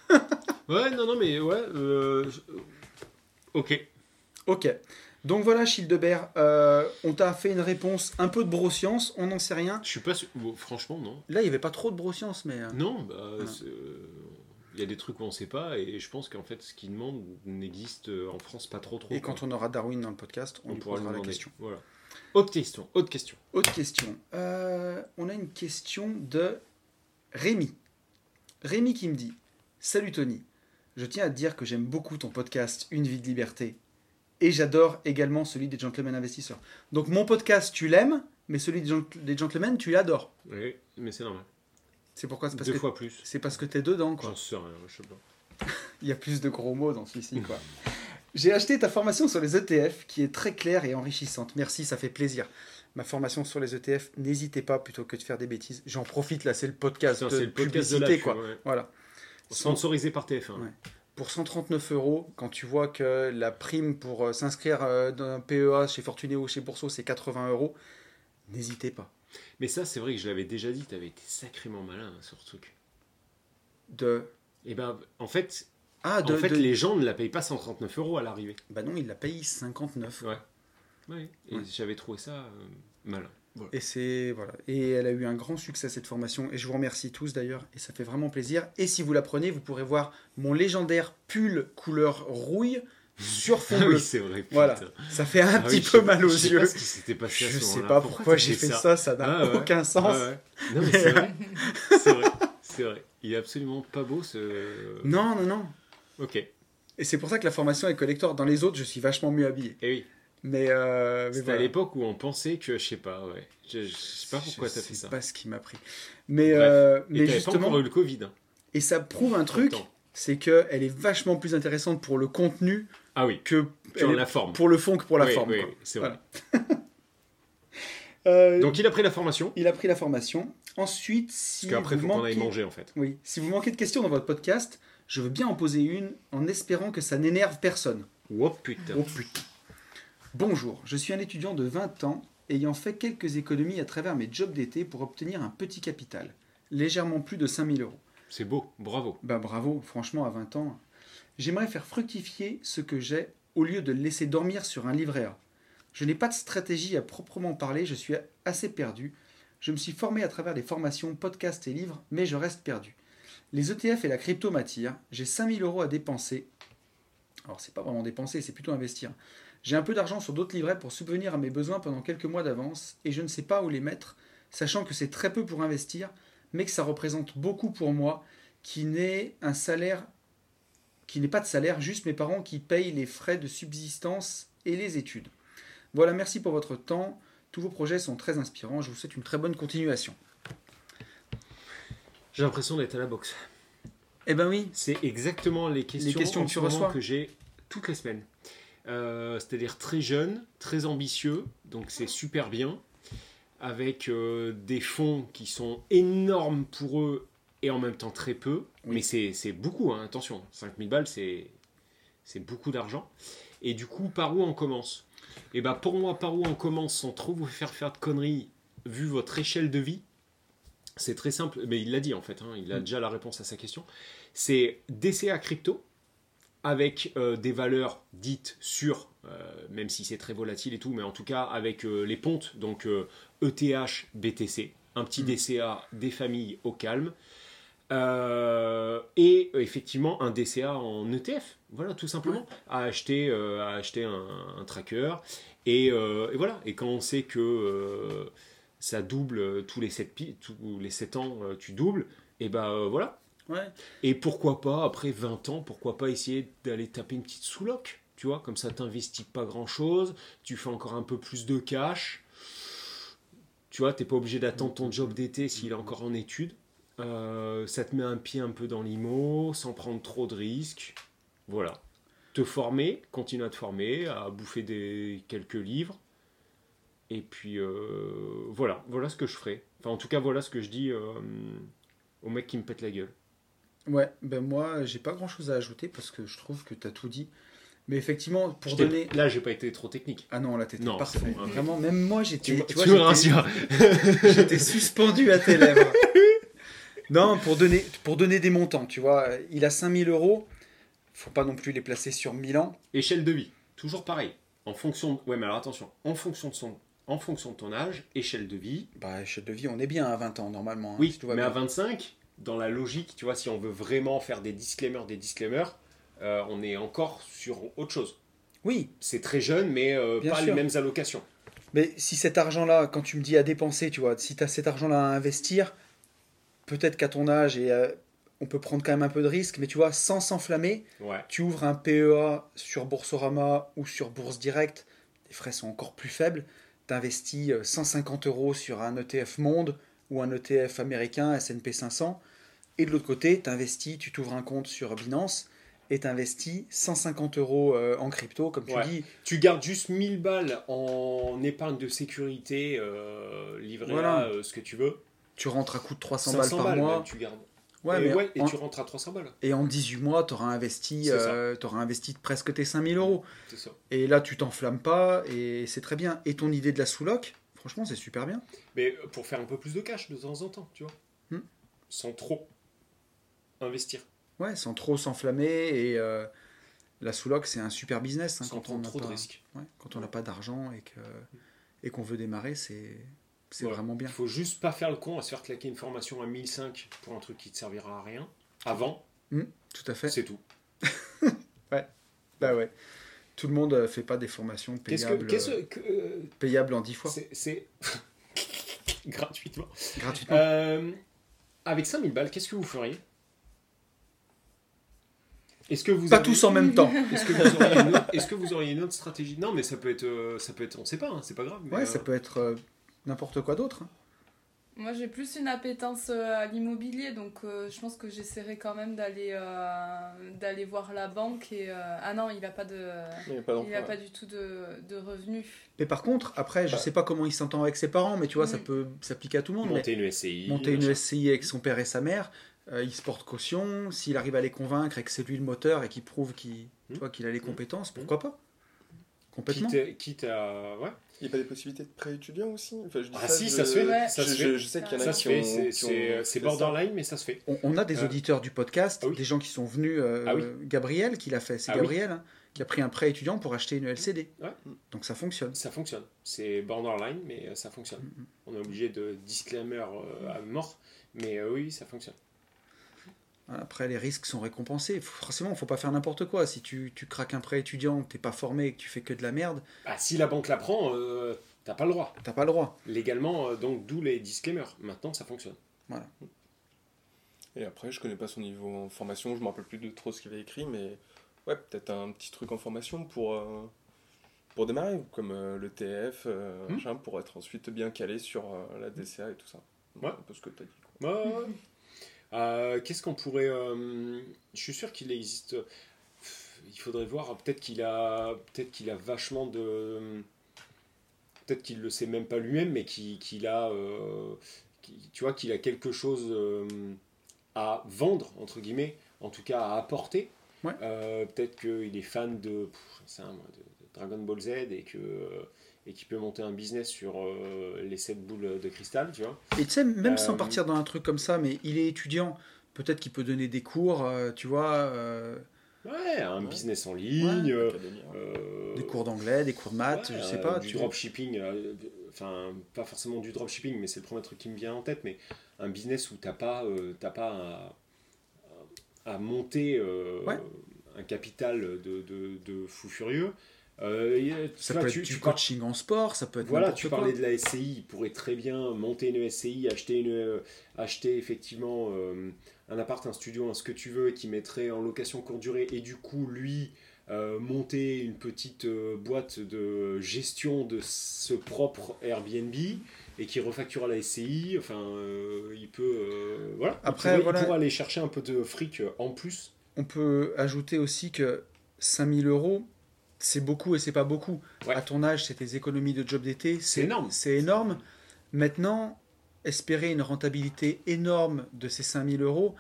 Speaker 2: Ouais, non, non, mais ouais. euh, Ok.
Speaker 1: Ok. Donc voilà, Childebert, euh, on t'a fait une réponse un peu de broscience, on n'en sait rien.
Speaker 2: Je suis pas sûr. bon, franchement, non.
Speaker 1: Là, il n'y avait pas trop de broscience, mais... euh,
Speaker 2: Non, bah,
Speaker 1: Voilà.
Speaker 2: il y a des trucs qu'on sait pas et je pense qu'en fait, ce qu'ils demandent n'existe en France pas trop trop.
Speaker 1: Et quand on aura Darwin dans le podcast, on, lui
Speaker 2: pourra
Speaker 1: posera la question.
Speaker 2: Voilà. Autre question. Autre question.
Speaker 1: Autre question. Euh, on a une question de Rémi. Rémi qui me dit Salut Tony, je tiens à te dire que j'aime beaucoup ton podcast Une vie de liberté. Et j'adore également celui des gentlemen investisseurs. Donc mon podcast, tu l'aimes, mais celui des, gent- des gentlemen, tu l'adores.
Speaker 2: Oui, mais c'est normal.
Speaker 1: C'est pourquoi C'est parce
Speaker 2: Deux
Speaker 1: que
Speaker 2: fois plus.
Speaker 1: c'est parce que t'es dedans, quoi.
Speaker 2: J'en sais rien, je sais pas.
Speaker 1: Il y a plus de gros mots dans celui-ci, quoi. J'ai acheté ta formation sur les ETF qui est très claire et enrichissante. Merci, ça fait plaisir. Ma formation sur les ETF, n'hésitez pas plutôt que de faire des bêtises. J'en profite là, c'est le podcast de
Speaker 2: le podcast de
Speaker 1: publicité,
Speaker 2: la
Speaker 1: quoi.
Speaker 2: pub, ouais.
Speaker 1: Voilà.
Speaker 2: Sponsorisé par TF1.
Speaker 1: Ouais. Pour 139 euros, quand tu vois que la prime pour euh, s'inscrire euh, dans un PEA chez Fortunéo ou chez Bourseau, c'est 80 euros, n'hésitez pas.
Speaker 2: Mais ça, c'est vrai que je l'avais déjà dit, t'avais été sacrément malin hein, sur ce truc.
Speaker 1: De...
Speaker 2: Et ben, en fait,
Speaker 1: Ah, de...
Speaker 2: en fait
Speaker 1: de-
Speaker 2: les gens ne la payent pas 139 euros à l'arrivée.
Speaker 1: Bah non, il l'a payé 59.
Speaker 2: Ouais. Oui. Et
Speaker 1: Ouais.
Speaker 2: j'avais trouvé ça euh, malin. Voilà.
Speaker 1: Et c'est voilà. Et elle a eu un grand succès cette formation. Et je vous remercie tous d'ailleurs. Et ça fait vraiment plaisir. Et si vous la prenez, vous pourrez voir mon légendaire pull couleur rouille sur fond
Speaker 2: Ah
Speaker 1: bleu.
Speaker 2: oui, c'est vrai. putain.
Speaker 1: Voilà. Ça fait un
Speaker 2: Ah
Speaker 1: petit
Speaker 2: oui,
Speaker 1: peu mal aux
Speaker 2: je sais
Speaker 1: yeux.
Speaker 2: pas ce qui s'était passé à
Speaker 1: Je sais pas pourquoi, j'ai fait ça. Ça n'a
Speaker 2: Ah ouais.
Speaker 1: aucun sens.
Speaker 2: Ouais. Non, mais c'est vrai. C'est vrai. C'est vrai. Il est absolument pas beau ce.
Speaker 1: Non, non, non.
Speaker 2: Ok. Et
Speaker 1: Et c'est pour ça que la formation est collector. Dans les autres, je suis vachement mieux habillé.
Speaker 2: oui.
Speaker 1: Mais, euh, mais
Speaker 2: C'était
Speaker 1: voilà.
Speaker 2: à l'époque où on pensait que, je sais pas, ouais. Je, je sais pas pourquoi
Speaker 1: Je
Speaker 2: t'as fait
Speaker 1: sais
Speaker 2: ça.
Speaker 1: pas ce qui m'a pris. Mais,
Speaker 2: Bref.
Speaker 1: euh, mais
Speaker 2: pas
Speaker 1: justement,
Speaker 2: encore eu le Covid. hein,
Speaker 1: et ça prouve un truc, c'est qu'elle est vachement plus intéressante pour le contenu
Speaker 2: Ah oui.
Speaker 1: que est
Speaker 2: la forme.
Speaker 1: pour le fond que pour la
Speaker 2: Oui,
Speaker 1: forme.
Speaker 2: oui, c'est vrai.
Speaker 1: Euh,
Speaker 2: Donc il a pris la formation.
Speaker 1: il a pris la formation. Ensuite, si
Speaker 2: Parce qu'après,
Speaker 1: vous
Speaker 2: faut qu'on aille
Speaker 1: manquez...
Speaker 2: manger en fait.
Speaker 1: Oui, si vous manquez de questions dans votre podcast, je veux bien en poser une en espérant que ça n'énerve personne.
Speaker 2: Oh putain.
Speaker 1: Oh putain. Bonjour, je suis un étudiant de 20 ans ayant fait quelques économies à travers mes jobs d'été pour obtenir un petit capital, légèrement plus de 5000 euros.
Speaker 2: C'est beau. Bravo.
Speaker 1: Bah bravo, franchement, à 20 ans. J'aimerais faire fructifier ce que j'ai au lieu de le laisser dormir sur un livret A. Je n'ai pas de stratégie à proprement parler, je suis assez perdu. Je me suis formé à travers des formations, podcasts et livres, mais je reste perdu. Les ETF et la crypto m'attirent. J'ai 5000 euros à dépenser. Alors, c'est pas vraiment dépenser, c'est plutôt investir. J'ai un peu d'argent sur d'autres livrets pour subvenir à mes besoins pendant quelques mois d'avance et je ne sais pas où les mettre, sachant que c'est très peu pour investir, mais que ça représente beaucoup pour moi qui n'est un salaire qui n'est pas de salaire, juste mes parents qui payent les frais de subsistance et les études. Voilà, merci pour votre temps. Tous vos projets sont très inspirants. Je vous souhaite une très bonne continuation.
Speaker 2: J'ai l'impression d'être à la boxe.
Speaker 1: Eh ben oui,
Speaker 2: C'est exactement les questions,
Speaker 1: que tu reçois.
Speaker 2: que j'ai toutes les semaines. Euh, C'est-à-dire très jeune, très ambitieux, donc c'est super bien, avec euh, des fonds qui sont énormes pour eux et en même temps très peu.
Speaker 1: Oui.
Speaker 2: Mais c'est c'est beaucoup, hein, attention, 5000 balles c'est c'est beaucoup d'argent. Et du coup, par où on commence? Et bah pour moi, par où on commence sans trop vous faire faire de conneries, vu votre échelle de vie, c'est très simple, mais il l'a dit en fait, hein, il a
Speaker 1: Mm.
Speaker 2: déjà la réponse à sa question. C'est DCA crypto avec euh, des valeurs dites sûres, euh, même si c'est très volatile et tout, mais en tout cas avec euh, les pontes, donc ETH, BTC, un petit
Speaker 1: Mm.
Speaker 2: DCA des familles au calme, euh, et effectivement un DCA en ETF, voilà tout simplement, à acheter, euh, à acheter un, un tracker, et, euh, et voilà, et quand on sait que ça double tous les 7, tous les 7 ans, tu doubles, et ben voilà, et pourquoi pas, après 20 ans, pourquoi pas essayer d'aller taper une petite sous-loc Tu vois, comme ça, t'investis pas grand-chose, tu fais encore un peu plus de cash. Tu vois, t'es pas obligé d'attendre ton job d'été s'il est encore en études. Euh, ça te met un pied un peu dans l'IMO, sans prendre trop de risques. Voilà. Te former, continuer à te former, à bouffer des quelques livres. Et puis, euh, voilà. Voilà ce que je ferai. Enfin, en tout cas, voilà ce que je dis euh, au mec qui me pète la gueule.
Speaker 1: Ouais, ben moi, j'ai pas grand chose à ajouter parce que je trouve que tu as tout dit. Mais effectivement, pour donner.
Speaker 2: Là, j'ai pas été trop technique.
Speaker 1: Ah non, là, t'étais
Speaker 2: Non,
Speaker 1: parfait.
Speaker 2: c'est bon, hein.
Speaker 1: Vraiment, même moi, j'étais.
Speaker 2: Tu,
Speaker 1: vois,
Speaker 2: tu me
Speaker 1: j'étais-
Speaker 2: rassures.
Speaker 1: J'étais suspendu à tes lèvres. Non, pour donner, pour donner des montants, tu vois, il a 5000 euros, faut pas non plus les placer sur 1000 ans.
Speaker 2: Échelle de vie, toujours pareil. En fonction, ouais, mais alors attention, en fonction de son, en fonction de ton âge, échelle de vie.
Speaker 1: Bah, échelle de vie, on est bien à 20 ans normalement. hein,
Speaker 2: oui,
Speaker 1: si tout va
Speaker 2: mais à
Speaker 1: bien.
Speaker 2: 25, dans la logique, tu vois, si on veut vraiment faire des disclaimers, des disclaimers, euh, on est encore sur autre chose.
Speaker 1: Oui,
Speaker 2: C'est très jeune, mais euh, pas
Speaker 1: sûr.
Speaker 2: les mêmes allocations.
Speaker 1: mais si cet argent-là, quand tu me dis à dépenser, tu vois, si tu as cet argent-là à investir, peut-être qu'à ton âge, et euh, on peut prendre quand même un peu de risque, mais tu vois, sans s'enflammer,
Speaker 2: Ouais.
Speaker 1: tu ouvres un PEA sur Boursorama ou sur Bourse Direct, les frais sont encore plus faibles. Tu investis 150 euros sur un ETF Monde ou un ETF américain S&P 500. Et de l'autre côté, tu investis, tu t'ouvres un compte sur Binance et tu investis 150 euros euh, en crypto, comme tu
Speaker 2: Ouais.
Speaker 1: dis.
Speaker 2: Tu gardes juste 1000 balles en épargne de sécurité, euh,
Speaker 1: Voilà.
Speaker 2: A, euh, ce que tu veux.
Speaker 1: Tu rentres à coût de 300
Speaker 2: 500
Speaker 1: balles par mois.
Speaker 2: même, tu gardes.
Speaker 1: Ouais,
Speaker 2: et,
Speaker 1: mais
Speaker 2: ouais, et
Speaker 1: en,
Speaker 2: tu rentres à 300 balles.
Speaker 1: et en 18 mois, tu auras investi, euh, t'auras investi presque tes 5000 euros.
Speaker 2: Ça.
Speaker 1: Et là, tu t'enflammes pas et c'est très bien. Et ton idée de la sous-loc, franchement, c'est super bien.
Speaker 2: Mais pour faire un peu plus de cash de temps en temps, tu vois.
Speaker 1: Hmm.
Speaker 2: Sans trop investir.
Speaker 1: Ouais, sans trop s'enflammer. Et euh, la sous-loc, c'est un super business. hein,
Speaker 2: sans
Speaker 1: quand on n'a
Speaker 2: trop
Speaker 1: pas,
Speaker 2: de risques.
Speaker 1: ouais, quand on n'a pas d'argent et que et qu'on veut démarrer, c'est c'est
Speaker 2: Ouais.
Speaker 1: vraiment bien.
Speaker 2: Il faut juste pas faire le con à se faire claquer une formation à 1005 pour un truc qui te servira à rien. Avant,
Speaker 1: Tout à fait.
Speaker 2: c'est tout.
Speaker 1: Bah ouais. Tout le monde euh, fait pas des formations
Speaker 2: que.
Speaker 1: euh,
Speaker 2: que
Speaker 1: payables en 10 fois,
Speaker 2: c'est- gratuitement.
Speaker 1: gratuitement.
Speaker 2: Euh, avec 5000 balles, qu'est-ce que vous feriez? Est-ce que vous
Speaker 1: pas
Speaker 2: avez-
Speaker 1: tous en même temps.
Speaker 2: Est-ce que, vous auriez une autre- est-ce que vous auriez une autre stratégie? Non, mais ça peut être, ça peut être, on sait pas, hein, c'est pas grave. mais,
Speaker 1: Ouais,
Speaker 2: euh,
Speaker 1: ça peut être euh, n'importe quoi d'autre. hein.
Speaker 3: Moi, j'ai plus une appétence euh, à l'immobilier, donc euh, je pense que j'essaierai quand même d'aller euh, d'aller voir la banque. Et, euh, Ah non, il n'a pas, de...
Speaker 4: Il n'y a pas
Speaker 3: il
Speaker 4: d'emploi.
Speaker 3: a pas du tout de, de revenus.
Speaker 1: Mais par contre, après, je
Speaker 4: Bah.
Speaker 1: sais pas comment il s'entend avec ses parents, mais tu vois, ça peut s'appliquer à tout le monde. mais
Speaker 2: monter une SCI.
Speaker 1: monter une. SCI avec son père et sa mère, euh, il se porte caution. S'il arrive à les convaincre et que c'est lui le moteur et qu'il prouve qu'il
Speaker 2: Hmm.
Speaker 1: vois, qu'il a les compétences, pourquoi pas? Complètement.
Speaker 2: Quitte, quitte à. Ouais.
Speaker 4: Il n'y a pas des possibilités de prêt étudiant aussi? Enfin, je dis
Speaker 2: Ah
Speaker 4: ça,
Speaker 2: si,
Speaker 4: je-
Speaker 2: ça se fait.
Speaker 3: Ouais.
Speaker 2: Ça
Speaker 4: je,
Speaker 2: se
Speaker 4: je-
Speaker 2: fait.
Speaker 4: je sais qu'il y en a
Speaker 2: Ça
Speaker 4: qui
Speaker 2: se fait.
Speaker 4: ont-
Speaker 2: C'est-
Speaker 4: qui ont
Speaker 2: C'est
Speaker 4: fait
Speaker 2: c'est
Speaker 4: ça.
Speaker 2: borderline, mais ça se fait.
Speaker 1: On, on a des
Speaker 2: Euh,
Speaker 1: auditeurs du podcast,
Speaker 2: ah oui.
Speaker 1: des gens qui sont venus. euh,
Speaker 2: Ah oui.
Speaker 1: Gabriel qui l'a fait, c'est
Speaker 2: Ah oui.
Speaker 1: Gabriel hein, qui a pris un prêt étudiant pour acheter une LCD.
Speaker 2: Ouais.
Speaker 1: Donc ça fonctionne.
Speaker 2: Ça fonctionne. C'est borderline, mais euh, ça fonctionne.
Speaker 1: Mm,
Speaker 2: On est obligé de disclaimer euh, à mort, mais euh, oui, ça fonctionne.
Speaker 1: Voilà, Après, les risques sont récompensés. Forcément, il ne faut pas faire n'importe quoi. Si tu, tu craques un prêt étudiant, que tu n'es pas formé et que tu fais que de la merde,
Speaker 2: Bah, si la banque la prend, euh, t'as pas le droit.
Speaker 1: tu n'as pas le droit.
Speaker 2: Légalement, euh, donc d'où les disclaimers. Maintenant, ça fonctionne.
Speaker 4: Et après, je connais pas son niveau en formation, je me rappelle plus de trop ce qu'il avait écrit, mais ouais, peut-être un petit truc en formation pour, euh, pour démarrer, comme euh, le TF, euh,
Speaker 2: Hmm.
Speaker 4: pour être ensuite bien calé sur euh, la DCA et tout ça.
Speaker 2: Ouais.
Speaker 4: Un peu ce que tu as dit. quoi.
Speaker 2: Ouais, ouais, ouais. Euh, Qu'est-ce qu'on pourrait. euh, je suis sûr qu'il existe. Il faudrait voir. Peut-être qu'il a, peut-être qu'il a vachement de. Peut-être qu'il le sait même pas lui-même, mais qu'il a. euh, tu vois, qu'il a quelque chose à vendre entre guillemets, en tout cas à apporter.
Speaker 1: Ouais.
Speaker 2: Euh, peut-être qu'il est fan pff, de Dragon Ball Z et que et qu'il peut monter un business sur euh, les 7 boules de cristal, tu vois.
Speaker 1: Et tu sais, même sans
Speaker 2: Euh,
Speaker 1: partir dans un truc comme ça, mais il est étudiant, peut-être qu'il peut donner des cours, euh, tu vois,
Speaker 2: Ouais, un
Speaker 4: Ouais.
Speaker 2: business en ligne.
Speaker 4: ouais.
Speaker 1: des cours d'anglais, des cours de maths,
Speaker 2: ouais,
Speaker 1: je sais pas.
Speaker 2: Du dropshipping, enfin, pas forcément du dropshipping, mais c'est le premier truc qui me vient en tête, mais un business où t'as pas, t'as pas à, à monter un capital de, de, de fou furieux. Euh,
Speaker 1: Ça peut
Speaker 2: tu-
Speaker 1: être
Speaker 2: tu
Speaker 1: du
Speaker 2: par-
Speaker 1: coaching en sport, ça peut être
Speaker 2: Voilà, tu
Speaker 1: quoi.
Speaker 2: parlais de la SCI, il pourrait très bien monter une SCI, acheter, une, euh, acheter effectivement euh, un appart, un studio, un ce que tu veux, et qui mettrait en location courte durée, et du coup, lui, euh, monter une petite boîte de gestion de ce propre Airbnb, et qui refacture la SCI, enfin, il peut... voilà, Il
Speaker 1: Après,
Speaker 2: il
Speaker 1: voilà.
Speaker 2: pourrait aller chercher un peu de fric en plus.
Speaker 1: On peut ajouter aussi que 5000 euros, c'est beaucoup et c'est pas beaucoup.
Speaker 2: Ouais.
Speaker 1: À ton âge, c'est tes économies de job d'été.
Speaker 2: C'est énorme.
Speaker 1: C'est énorme. Maintenant, espérer une rentabilité énorme de ces 5000 euros,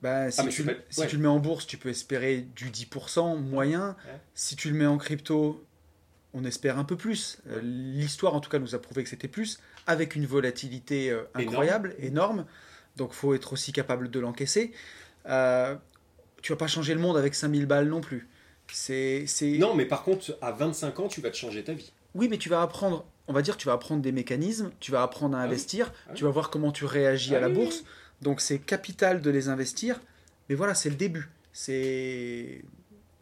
Speaker 1: bah, si,
Speaker 2: Ah,
Speaker 1: tu, le-
Speaker 2: pas-
Speaker 1: si
Speaker 2: ouais.
Speaker 1: tu le mets en bourse, tu peux espérer du 10% moyen.
Speaker 2: Ouais.
Speaker 1: Si tu le mets en crypto, on espère un peu plus. Euh, L'histoire, en tout cas, nous a prouvé que c'était plus, avec une volatilité euh,
Speaker 2: Énorme.
Speaker 1: incroyable, énorme. Donc, faut être aussi capable de l'encaisser. Euh, tu vas pas changer le monde avec 5000 balles non plus. C'est, c'est...
Speaker 2: Non, mais par contre, à 25 ans, tu vas te changer ta vie.
Speaker 1: Oui, mais tu vas apprendre, on va dire, tu vas apprendre des mécanismes, tu vas apprendre à
Speaker 2: Ah oui.
Speaker 1: investir,
Speaker 2: Ah
Speaker 1: tu vas voir comment tu réagis
Speaker 2: Ah
Speaker 1: à la
Speaker 2: oui,
Speaker 1: bourse. Donc c'est capital de les investir, mais voilà, c'est le début. C'est,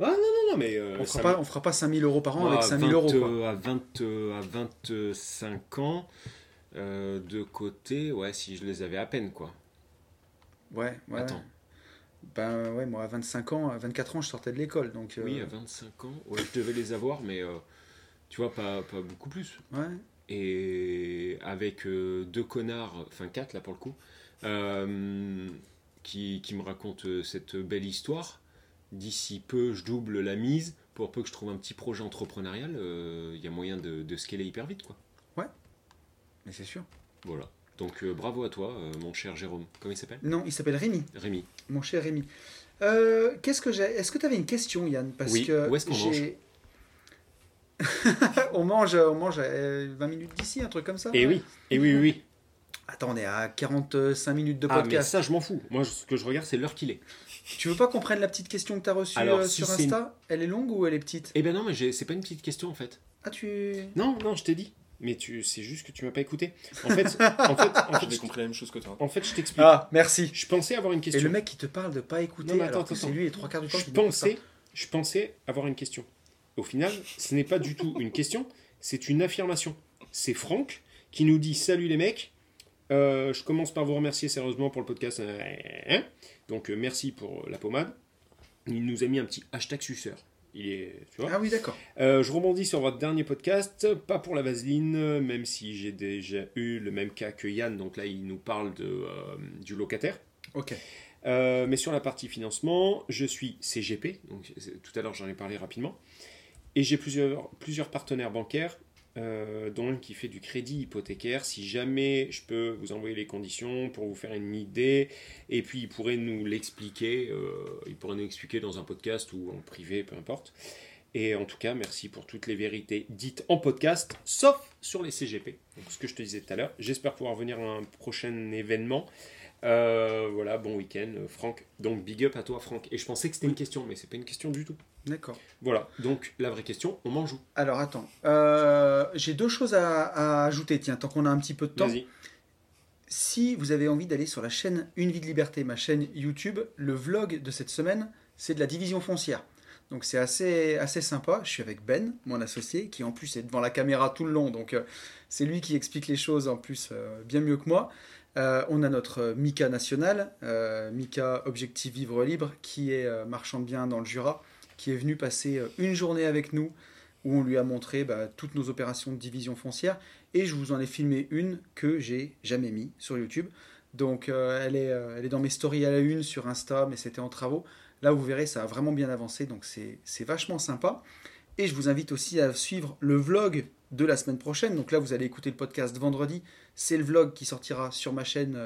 Speaker 2: Ah non, non, non, mais... euh,
Speaker 1: on fera pas, on fera pas 5000 euros par an
Speaker 2: Moi,
Speaker 1: avec
Speaker 2: à
Speaker 1: 5000 euros.
Speaker 2: 20,
Speaker 1: Quoi.
Speaker 2: euh, À, 20, euh, à 25 ans, euh, de côté, ouais, si je les avais à peine, quoi.
Speaker 1: Ouais, ouais.
Speaker 2: Attends.
Speaker 1: Ben ouais, moi à 25 ans, à 24 ans, je sortais de l'école, donc. euh,
Speaker 2: Oui, à 25 ans, ouais, je devais les avoir, mais euh, tu vois, pas, pas beaucoup plus.
Speaker 1: ouais.
Speaker 2: Et avec euh, deux connards, enfin quatre là pour le coup, euh, qui, qui me racontent euh, cette belle histoire. D'ici peu, je double la mise. Pour peu que je trouve un petit projet entrepreneurial, euh, il y a moyen de, de scaler hyper vite, quoi.
Speaker 1: Mais c'est sûr.
Speaker 2: Voilà. Donc euh, bravo à toi, euh, mon cher Jérôme. Comment il s'appelle?
Speaker 1: Non, il s'appelle Rémi,
Speaker 2: Rémi.
Speaker 1: mon cher Rémi. Euh, Qu'est-ce que j'ai? Est-ce que tu avais une question, Yann? Parce
Speaker 2: Oui,
Speaker 1: que
Speaker 2: où est-ce qu'on
Speaker 1: j'ai- on mange, on mange à 20 minutes d'ici, un truc comme ça?
Speaker 2: Et oui, et oui, oui, oui.
Speaker 1: Attends, on est à 45 minutes de
Speaker 2: Ah, mais
Speaker 1: podcast.
Speaker 2: ça, je m'en fous. Moi, ce que je regarde, c'est l'heure qu'il est.
Speaker 1: Tu veux pas qu'on prenne la petite question que tu as reçue
Speaker 2: Alors, si
Speaker 1: sur Insta? Elle est longue ou elle est petite?
Speaker 2: Eh ben non, mais c'est pas une petite question en fait.
Speaker 1: Ah, tu.
Speaker 2: Non, non, je t'ai dit. Mais tu, c'est juste que tu m'as pas écouté. En fait, en fait, en fait,
Speaker 4: J'ai
Speaker 2: je,
Speaker 4: compris la même chose que toi.
Speaker 2: en fait, je t'explique.
Speaker 1: Ah, merci.
Speaker 2: Je pensais avoir une
Speaker 1: Et
Speaker 2: question.
Speaker 1: le mec qui te parle de pas écouter,
Speaker 2: Non, mais attends,
Speaker 1: alors que
Speaker 2: attends,
Speaker 1: c'est lui les trois quarts du temps
Speaker 2: je
Speaker 1: n'écoute
Speaker 2: pensais, je pensais avoir une question. Au final, ce n'est pas du tout une question, c'est une affirmation. C'est Franck qui nous dit Salut les mecs, euh, je commence par vous remercier sérieusement pour le podcast. hein. Donc euh, merci pour la pommade. Il nous a mis un petit hashtag suceur. Il est, tu vois.
Speaker 1: pas. Ah oui, d'accord.
Speaker 2: Euh, je rebondis sur votre dernier podcast, pas pour la vaseline, même si j'ai déjà eu le même cas que Yann, donc là il nous parle de, euh, du locataire.
Speaker 1: Ok.
Speaker 2: Euh, mais sur la partie financement, je suis CGP, donc tout à l'heure j'en ai parlé rapidement, et j'ai plusieurs, plusieurs partenaires bancaires, euh, dont un qui fait du crédit hypothécaire. Si jamais je peux vous envoyer les conditions pour vous faire une idée, et puis il pourrait nous l'expliquer, euh, il pourrait nous expliquer dans un podcast ou en privé, peu importe. Et en tout cas, merci pour toutes les vérités dites en podcast, sauf sur les CGP. Donc, ce que je te disais tout à l'heure. J'espère pouvoir venir à un prochain événement. Euh, voilà, bon week-end, Franck. Donc, big up à toi, Franck. Et je pensais que c'était une question, mais c'est pas une question du tout.
Speaker 1: D'accord.
Speaker 2: Voilà, donc la vraie question, on mange où
Speaker 1: Alors attends, Euh, j'ai deux choses à, à ajouter, tiens, tant qu'on a un petit peu de temps.
Speaker 2: Vas-y.
Speaker 1: Si vous avez envie d'aller sur la chaîne Une vie de liberté, ma chaîne YouTube, le vlog de cette semaine, c'est de la division foncière. Donc c'est assez, assez sympa. Je suis avec Ben, mon associé, qui en plus est devant la caméra tout le long. Donc euh, c'est lui qui explique les choses en plus euh, bien mieux que moi. Euh, on a notre Mika national, Mika Objectif Vivre Libre, qui est marchand de biens dans le Jura, qui est venu passer euh, une journée avec nous où on lui a montré bah, toutes nos opérations de division foncière. Et je vous en ai filmé une que j'ai jamais mis sur YouTube. Donc euh, elle, est, euh, elle est dans mes stories à la une sur Insta, mais c'était en travaux. Là, vous verrez, ça a vraiment bien avancé, donc c'est vachement sympa. Et je vous invite aussi à suivre le vlog de la semaine prochaine. Donc là, vous allez écouter le podcast vendredi. C'est le vlog qui sortira sur ma chaîne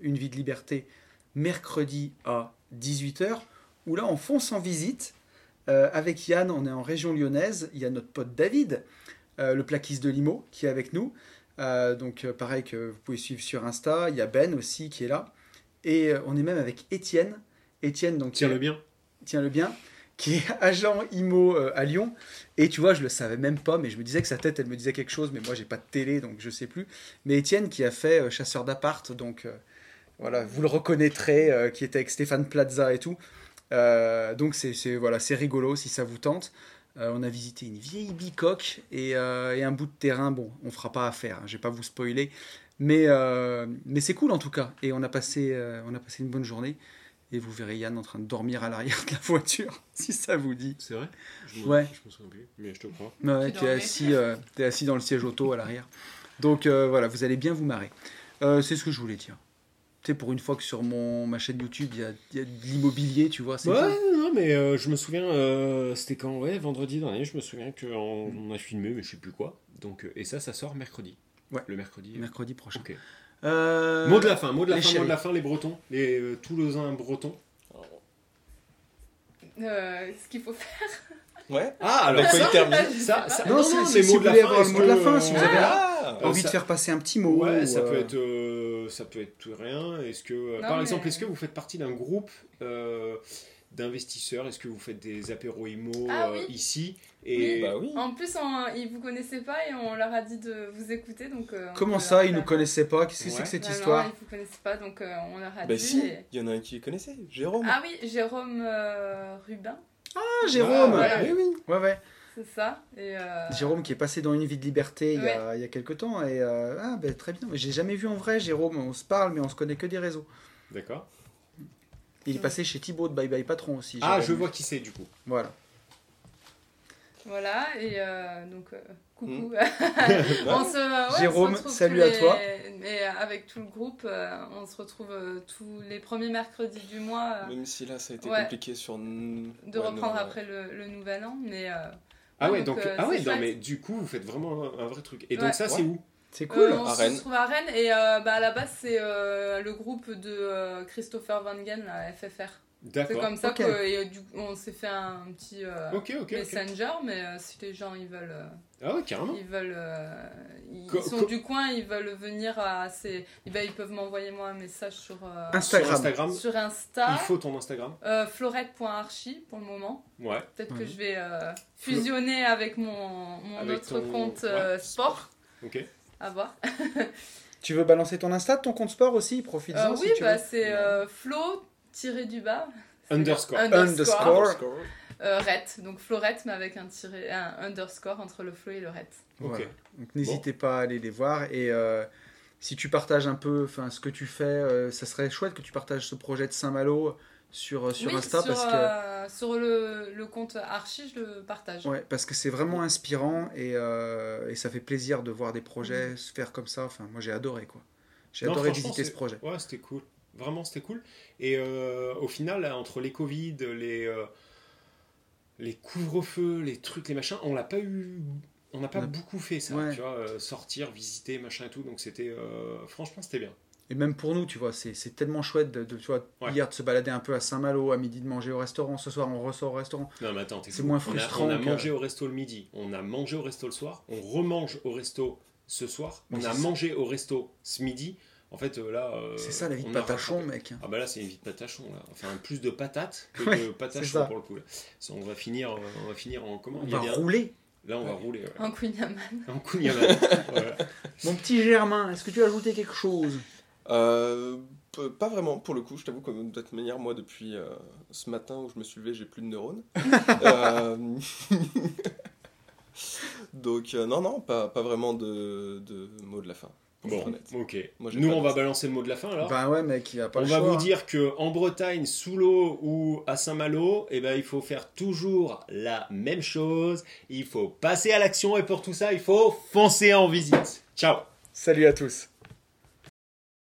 Speaker 1: Une vie de liberté mercredi à 18h. Où là, on fonce en visite. Euh, avec Yann, on est en région lyonnaise. Il y a notre pote David, euh, le plaquiste de Limo, qui est avec nous. Euh, donc pareil que vous pouvez suivre sur Insta. Il y a Ben aussi qui est là. Et on est même avec Étienne. Étienne, donc
Speaker 2: Tiens-le bien.
Speaker 1: tiens-le bien, qui est agent IMO à Lyon. Et tu vois, je le savais même pas, mais je me disais que sa tête, elle me disait quelque chose, mais moi, j'ai pas de télé, donc je sais plus. Mais Étienne, qui a fait euh, Chasseur d'appart, donc euh, voilà, vous le reconnaîtrez, euh, qui était avec Stéphane Plaza et tout. Euh, donc c'est voilà, c'est rigolo si ça vous tente. Euh, on a visité une vieille bicoque et, euh, et un bout de terrain. Bon, on fera pas affaire, hein, je vais pas vous spoiler, mais, euh, mais c'est cool en tout cas. Et on a passé, euh, on a passé une bonne journée. Et vous verrez Yann en train de dormir à l'arrière de la voiture, si ça vous dit.
Speaker 2: C'est vrai? Je me-
Speaker 1: Ouais.
Speaker 2: Je me souviens plus, mais je te crois.
Speaker 1: Ouais,
Speaker 3: Tu
Speaker 1: es assis, euh, t'es assis dans le siège auto à l'arrière. Donc euh, voilà, vous allez bien vous marrer. Euh, c'est ce que je voulais dire. Sais, pour une fois que sur mon, ma chaîne YouTube, il y a, il y a de l'immobilier, tu vois. c'est
Speaker 2: Ouais,
Speaker 1: cool.
Speaker 2: non, mais euh, je me souviens, euh, c'était quand Ouais, vendredi dernier, je me souviens qu'on on a filmé, mais je sais plus quoi. Donc, euh, et ça, ça sort mercredi.
Speaker 1: Ouais.
Speaker 2: Le mercredi.
Speaker 1: Mercredi prochain.
Speaker 2: Ok.
Speaker 1: Euh,
Speaker 2: Mot de la fin, mot de la
Speaker 1: les
Speaker 2: fin, mot de la fin, les Bretons, les euh, Toulousains bretons.
Speaker 3: Euh, ce qu'il faut faire.
Speaker 4: Ouais.
Speaker 2: Ah,
Speaker 4: alors ça,
Speaker 2: ça,
Speaker 4: termine.
Speaker 2: ça, ça-
Speaker 1: Non, si
Speaker 2: mot de la fin,
Speaker 1: avoir le
Speaker 2: est-ce
Speaker 1: mot de la
Speaker 2: que,
Speaker 1: fin, si vous
Speaker 2: euh,
Speaker 1: avez
Speaker 4: Ah
Speaker 1: envie
Speaker 2: ça-
Speaker 1: de faire passer un petit mot.
Speaker 2: Ouais,
Speaker 1: ou,
Speaker 2: ça
Speaker 1: euh,
Speaker 2: peut être, euh, ça peut être rien. Est-ce que, euh,
Speaker 3: Non,
Speaker 2: par
Speaker 3: mais-
Speaker 2: exemple, est-ce que vous faites partie d'un groupe euh, d'investisseurs? Est-ce que vous faites des apéros IMO
Speaker 3: Ah
Speaker 2: euh,
Speaker 3: oui.
Speaker 2: ici? Et
Speaker 4: Bah oui.
Speaker 3: En plus, on, ils vous connaissaient pas et on leur a dit de vous écouter. Donc, euh, on
Speaker 1: Comment ça, ils nous
Speaker 3: faire-
Speaker 1: connaissaient pas? Qu'est-ce que c'est que cette
Speaker 3: Non,
Speaker 1: histoire?
Speaker 3: Non, ils vous connaissaient pas, donc euh, on leur a
Speaker 4: Bah
Speaker 3: dit.
Speaker 4: si,
Speaker 3: et-
Speaker 4: il y en a un qui les connaissait, Jérôme.
Speaker 3: Ah oui, Jérôme euh, Rubin,
Speaker 1: Ah, Jérôme
Speaker 3: voilà.
Speaker 4: Oui, oui.
Speaker 1: Ouais, ouais.
Speaker 3: C'est ça. Et, euh,
Speaker 1: Jérôme qui est passé dans une vie de liberté il y a, il y a quelques temps. Et, euh, ah, ben, très bien. Mais J'ai jamais vu en vrai Jérôme. On se parle, mais on se connaît que des réseaux.
Speaker 2: D'accord.
Speaker 1: Il est passé chez Thibaut de Bye Bye Patron aussi.
Speaker 2: Ah, je vois qui c'est du coup.
Speaker 1: Voilà.
Speaker 3: Voilà, et euh, donc euh, coucou.
Speaker 4: Hmm.
Speaker 3: on se, ouais, on se
Speaker 1: Jérôme, salut à toi.
Speaker 3: Et avec tout le groupe, euh, on se retrouve euh, tous les premiers mercredis du mois. euh,
Speaker 4: Même si là, ça a été
Speaker 3: Ouais.
Speaker 4: compliqué sur.
Speaker 3: de
Speaker 4: ouais,
Speaker 3: reprendre
Speaker 4: non,
Speaker 3: après le, le nouvel an, mais. Euh,
Speaker 2: Ah ouais,
Speaker 3: donc,
Speaker 2: donc,
Speaker 3: euh,
Speaker 2: ah ouais, non, mais du coup, vous faites vraiment un, un vrai truc. Et
Speaker 3: Ouais.
Speaker 2: donc, ça, c'est où
Speaker 1: C'est cool.
Speaker 3: Euh, on
Speaker 4: À
Speaker 3: se
Speaker 4: Rennes.
Speaker 3: retrouve à Rennes et euh, bah, à la base c'est euh, le groupe de euh, Christopher Van Gen, la FFR. C'est comme ça
Speaker 1: Ok.
Speaker 3: que et, euh, du- on s'est fait un petit euh, messenger, mais euh, si les gens ils veulent, euh,
Speaker 2: Ah ouais, carrément.
Speaker 3: ils veulent, euh, ils
Speaker 2: Co-
Speaker 3: sont du coin, ils veulent venir à ces, eh ben, ils peuvent m'envoyer moi un message sur euh,
Speaker 1: Instagram.
Speaker 2: Sur Instagram,
Speaker 3: sur Insta,
Speaker 2: il faut ton Instagram.
Speaker 3: euh, florette.archi pour le moment.
Speaker 2: Ouais.
Speaker 3: Peut-être que
Speaker 1: Mhm.
Speaker 3: je vais euh, fusionner avec mon, mon
Speaker 2: Avec
Speaker 3: autre
Speaker 2: ton-
Speaker 3: compte
Speaker 2: ouais,
Speaker 3: sport.
Speaker 2: Ok.
Speaker 3: À voir.
Speaker 1: Tu veux balancer ton Insta, ton compte sport aussi? Profites-en
Speaker 3: Euh,
Speaker 1: si
Speaker 3: oui,
Speaker 1: tu
Speaker 3: bah, c'est euh, Flo tiré du bas. C'est
Speaker 2: Underscore.
Speaker 3: Underscore.
Speaker 1: Underscore.
Speaker 3: Euh, ret. Donc Florette, mais avec un, tiré, un underscore entre le Flo et le ret.
Speaker 2: Ok.
Speaker 1: Voilà. Donc n'hésitez pas à aller les voir et euh, si tu partages un peu enfin ce que tu fais, euh, ça serait chouette que tu partages ce projet de Saint-Malo sur, sur
Speaker 3: oui,
Speaker 1: Insta
Speaker 3: sur,
Speaker 1: parce que
Speaker 3: euh, sur le, le compte Archie, je le partage.
Speaker 1: ouais, parce que c'est vraiment inspirant et, euh, et ça fait plaisir de voir des projets
Speaker 3: Mm.
Speaker 1: se faire comme ça. Enfin, moi j'ai adoré quoi. J'ai
Speaker 2: Non,
Speaker 1: adoré visiter ce projet.
Speaker 2: Ouais, c'était cool. Vraiment, c'était cool. Et euh, au final, entre les Covid, les, euh, les couvre-feux, les trucs, les machins, on l'a pas eu. On n'a pas
Speaker 1: Ouais.
Speaker 2: beaucoup fait ça,
Speaker 1: Ouais.
Speaker 2: tu vois, euh, sortir, visiter, machin et tout. Donc c'était, euh, franchement, c'était bien.
Speaker 1: Et même pour nous, tu vois, c'est tellement chouette de, de, tu vois,
Speaker 2: Ouais.
Speaker 1: hier de se balader un peu à Saint-Malo, à midi de manger au restaurant, ce soir on ressort au restaurant.
Speaker 2: Non, mais attends,
Speaker 1: C'est moins
Speaker 2: On a-
Speaker 1: frustrant
Speaker 2: On a,
Speaker 1: que-
Speaker 2: mangé au resto le midi, on a mangé au resto le soir, on remange au resto ce soir, on a mangé au resto ce midi. En fait, euh, là. euh,
Speaker 1: c'est ça la vie de patachon, mec.
Speaker 2: Ah bah là c'est une vie de patachon là. Enfin plus de patates que
Speaker 1: Ouais,
Speaker 2: de patachon pour le coup. Là. On va finir, euh, on va finir en comment
Speaker 1: On
Speaker 2: Il y a
Speaker 1: va
Speaker 2: bien-
Speaker 1: rouler.
Speaker 2: Là on va rouler. ouais. En Kouign-Amann. Voilà.
Speaker 1: Mon petit Germain, est-ce que tu as ajouté quelque chose?
Speaker 4: Euh, pas vraiment, pour le coup, je t'avoue que de toute manière, moi, depuis euh, ce matin où je me suis levé, j'ai plus de neurones. Euh, Donc, euh, non, non, pas, pas vraiment de, de mots de la fin,
Speaker 2: Bon,
Speaker 4: honnête.
Speaker 2: ok.
Speaker 4: Moi,
Speaker 2: Nous on va balancer le mot de la fin alors.
Speaker 1: Bah ouais, mec, il a pas
Speaker 2: on
Speaker 1: le
Speaker 2: va
Speaker 1: choix.
Speaker 2: vous
Speaker 1: hein.
Speaker 2: dire que en Bretagne, sous l'eau ou à Saint-Malo, eh ben, il faut faire toujours la même chose. Il faut passer à l'action et pour tout ça, il faut foncer en visite. Ciao
Speaker 1: Salut à tous.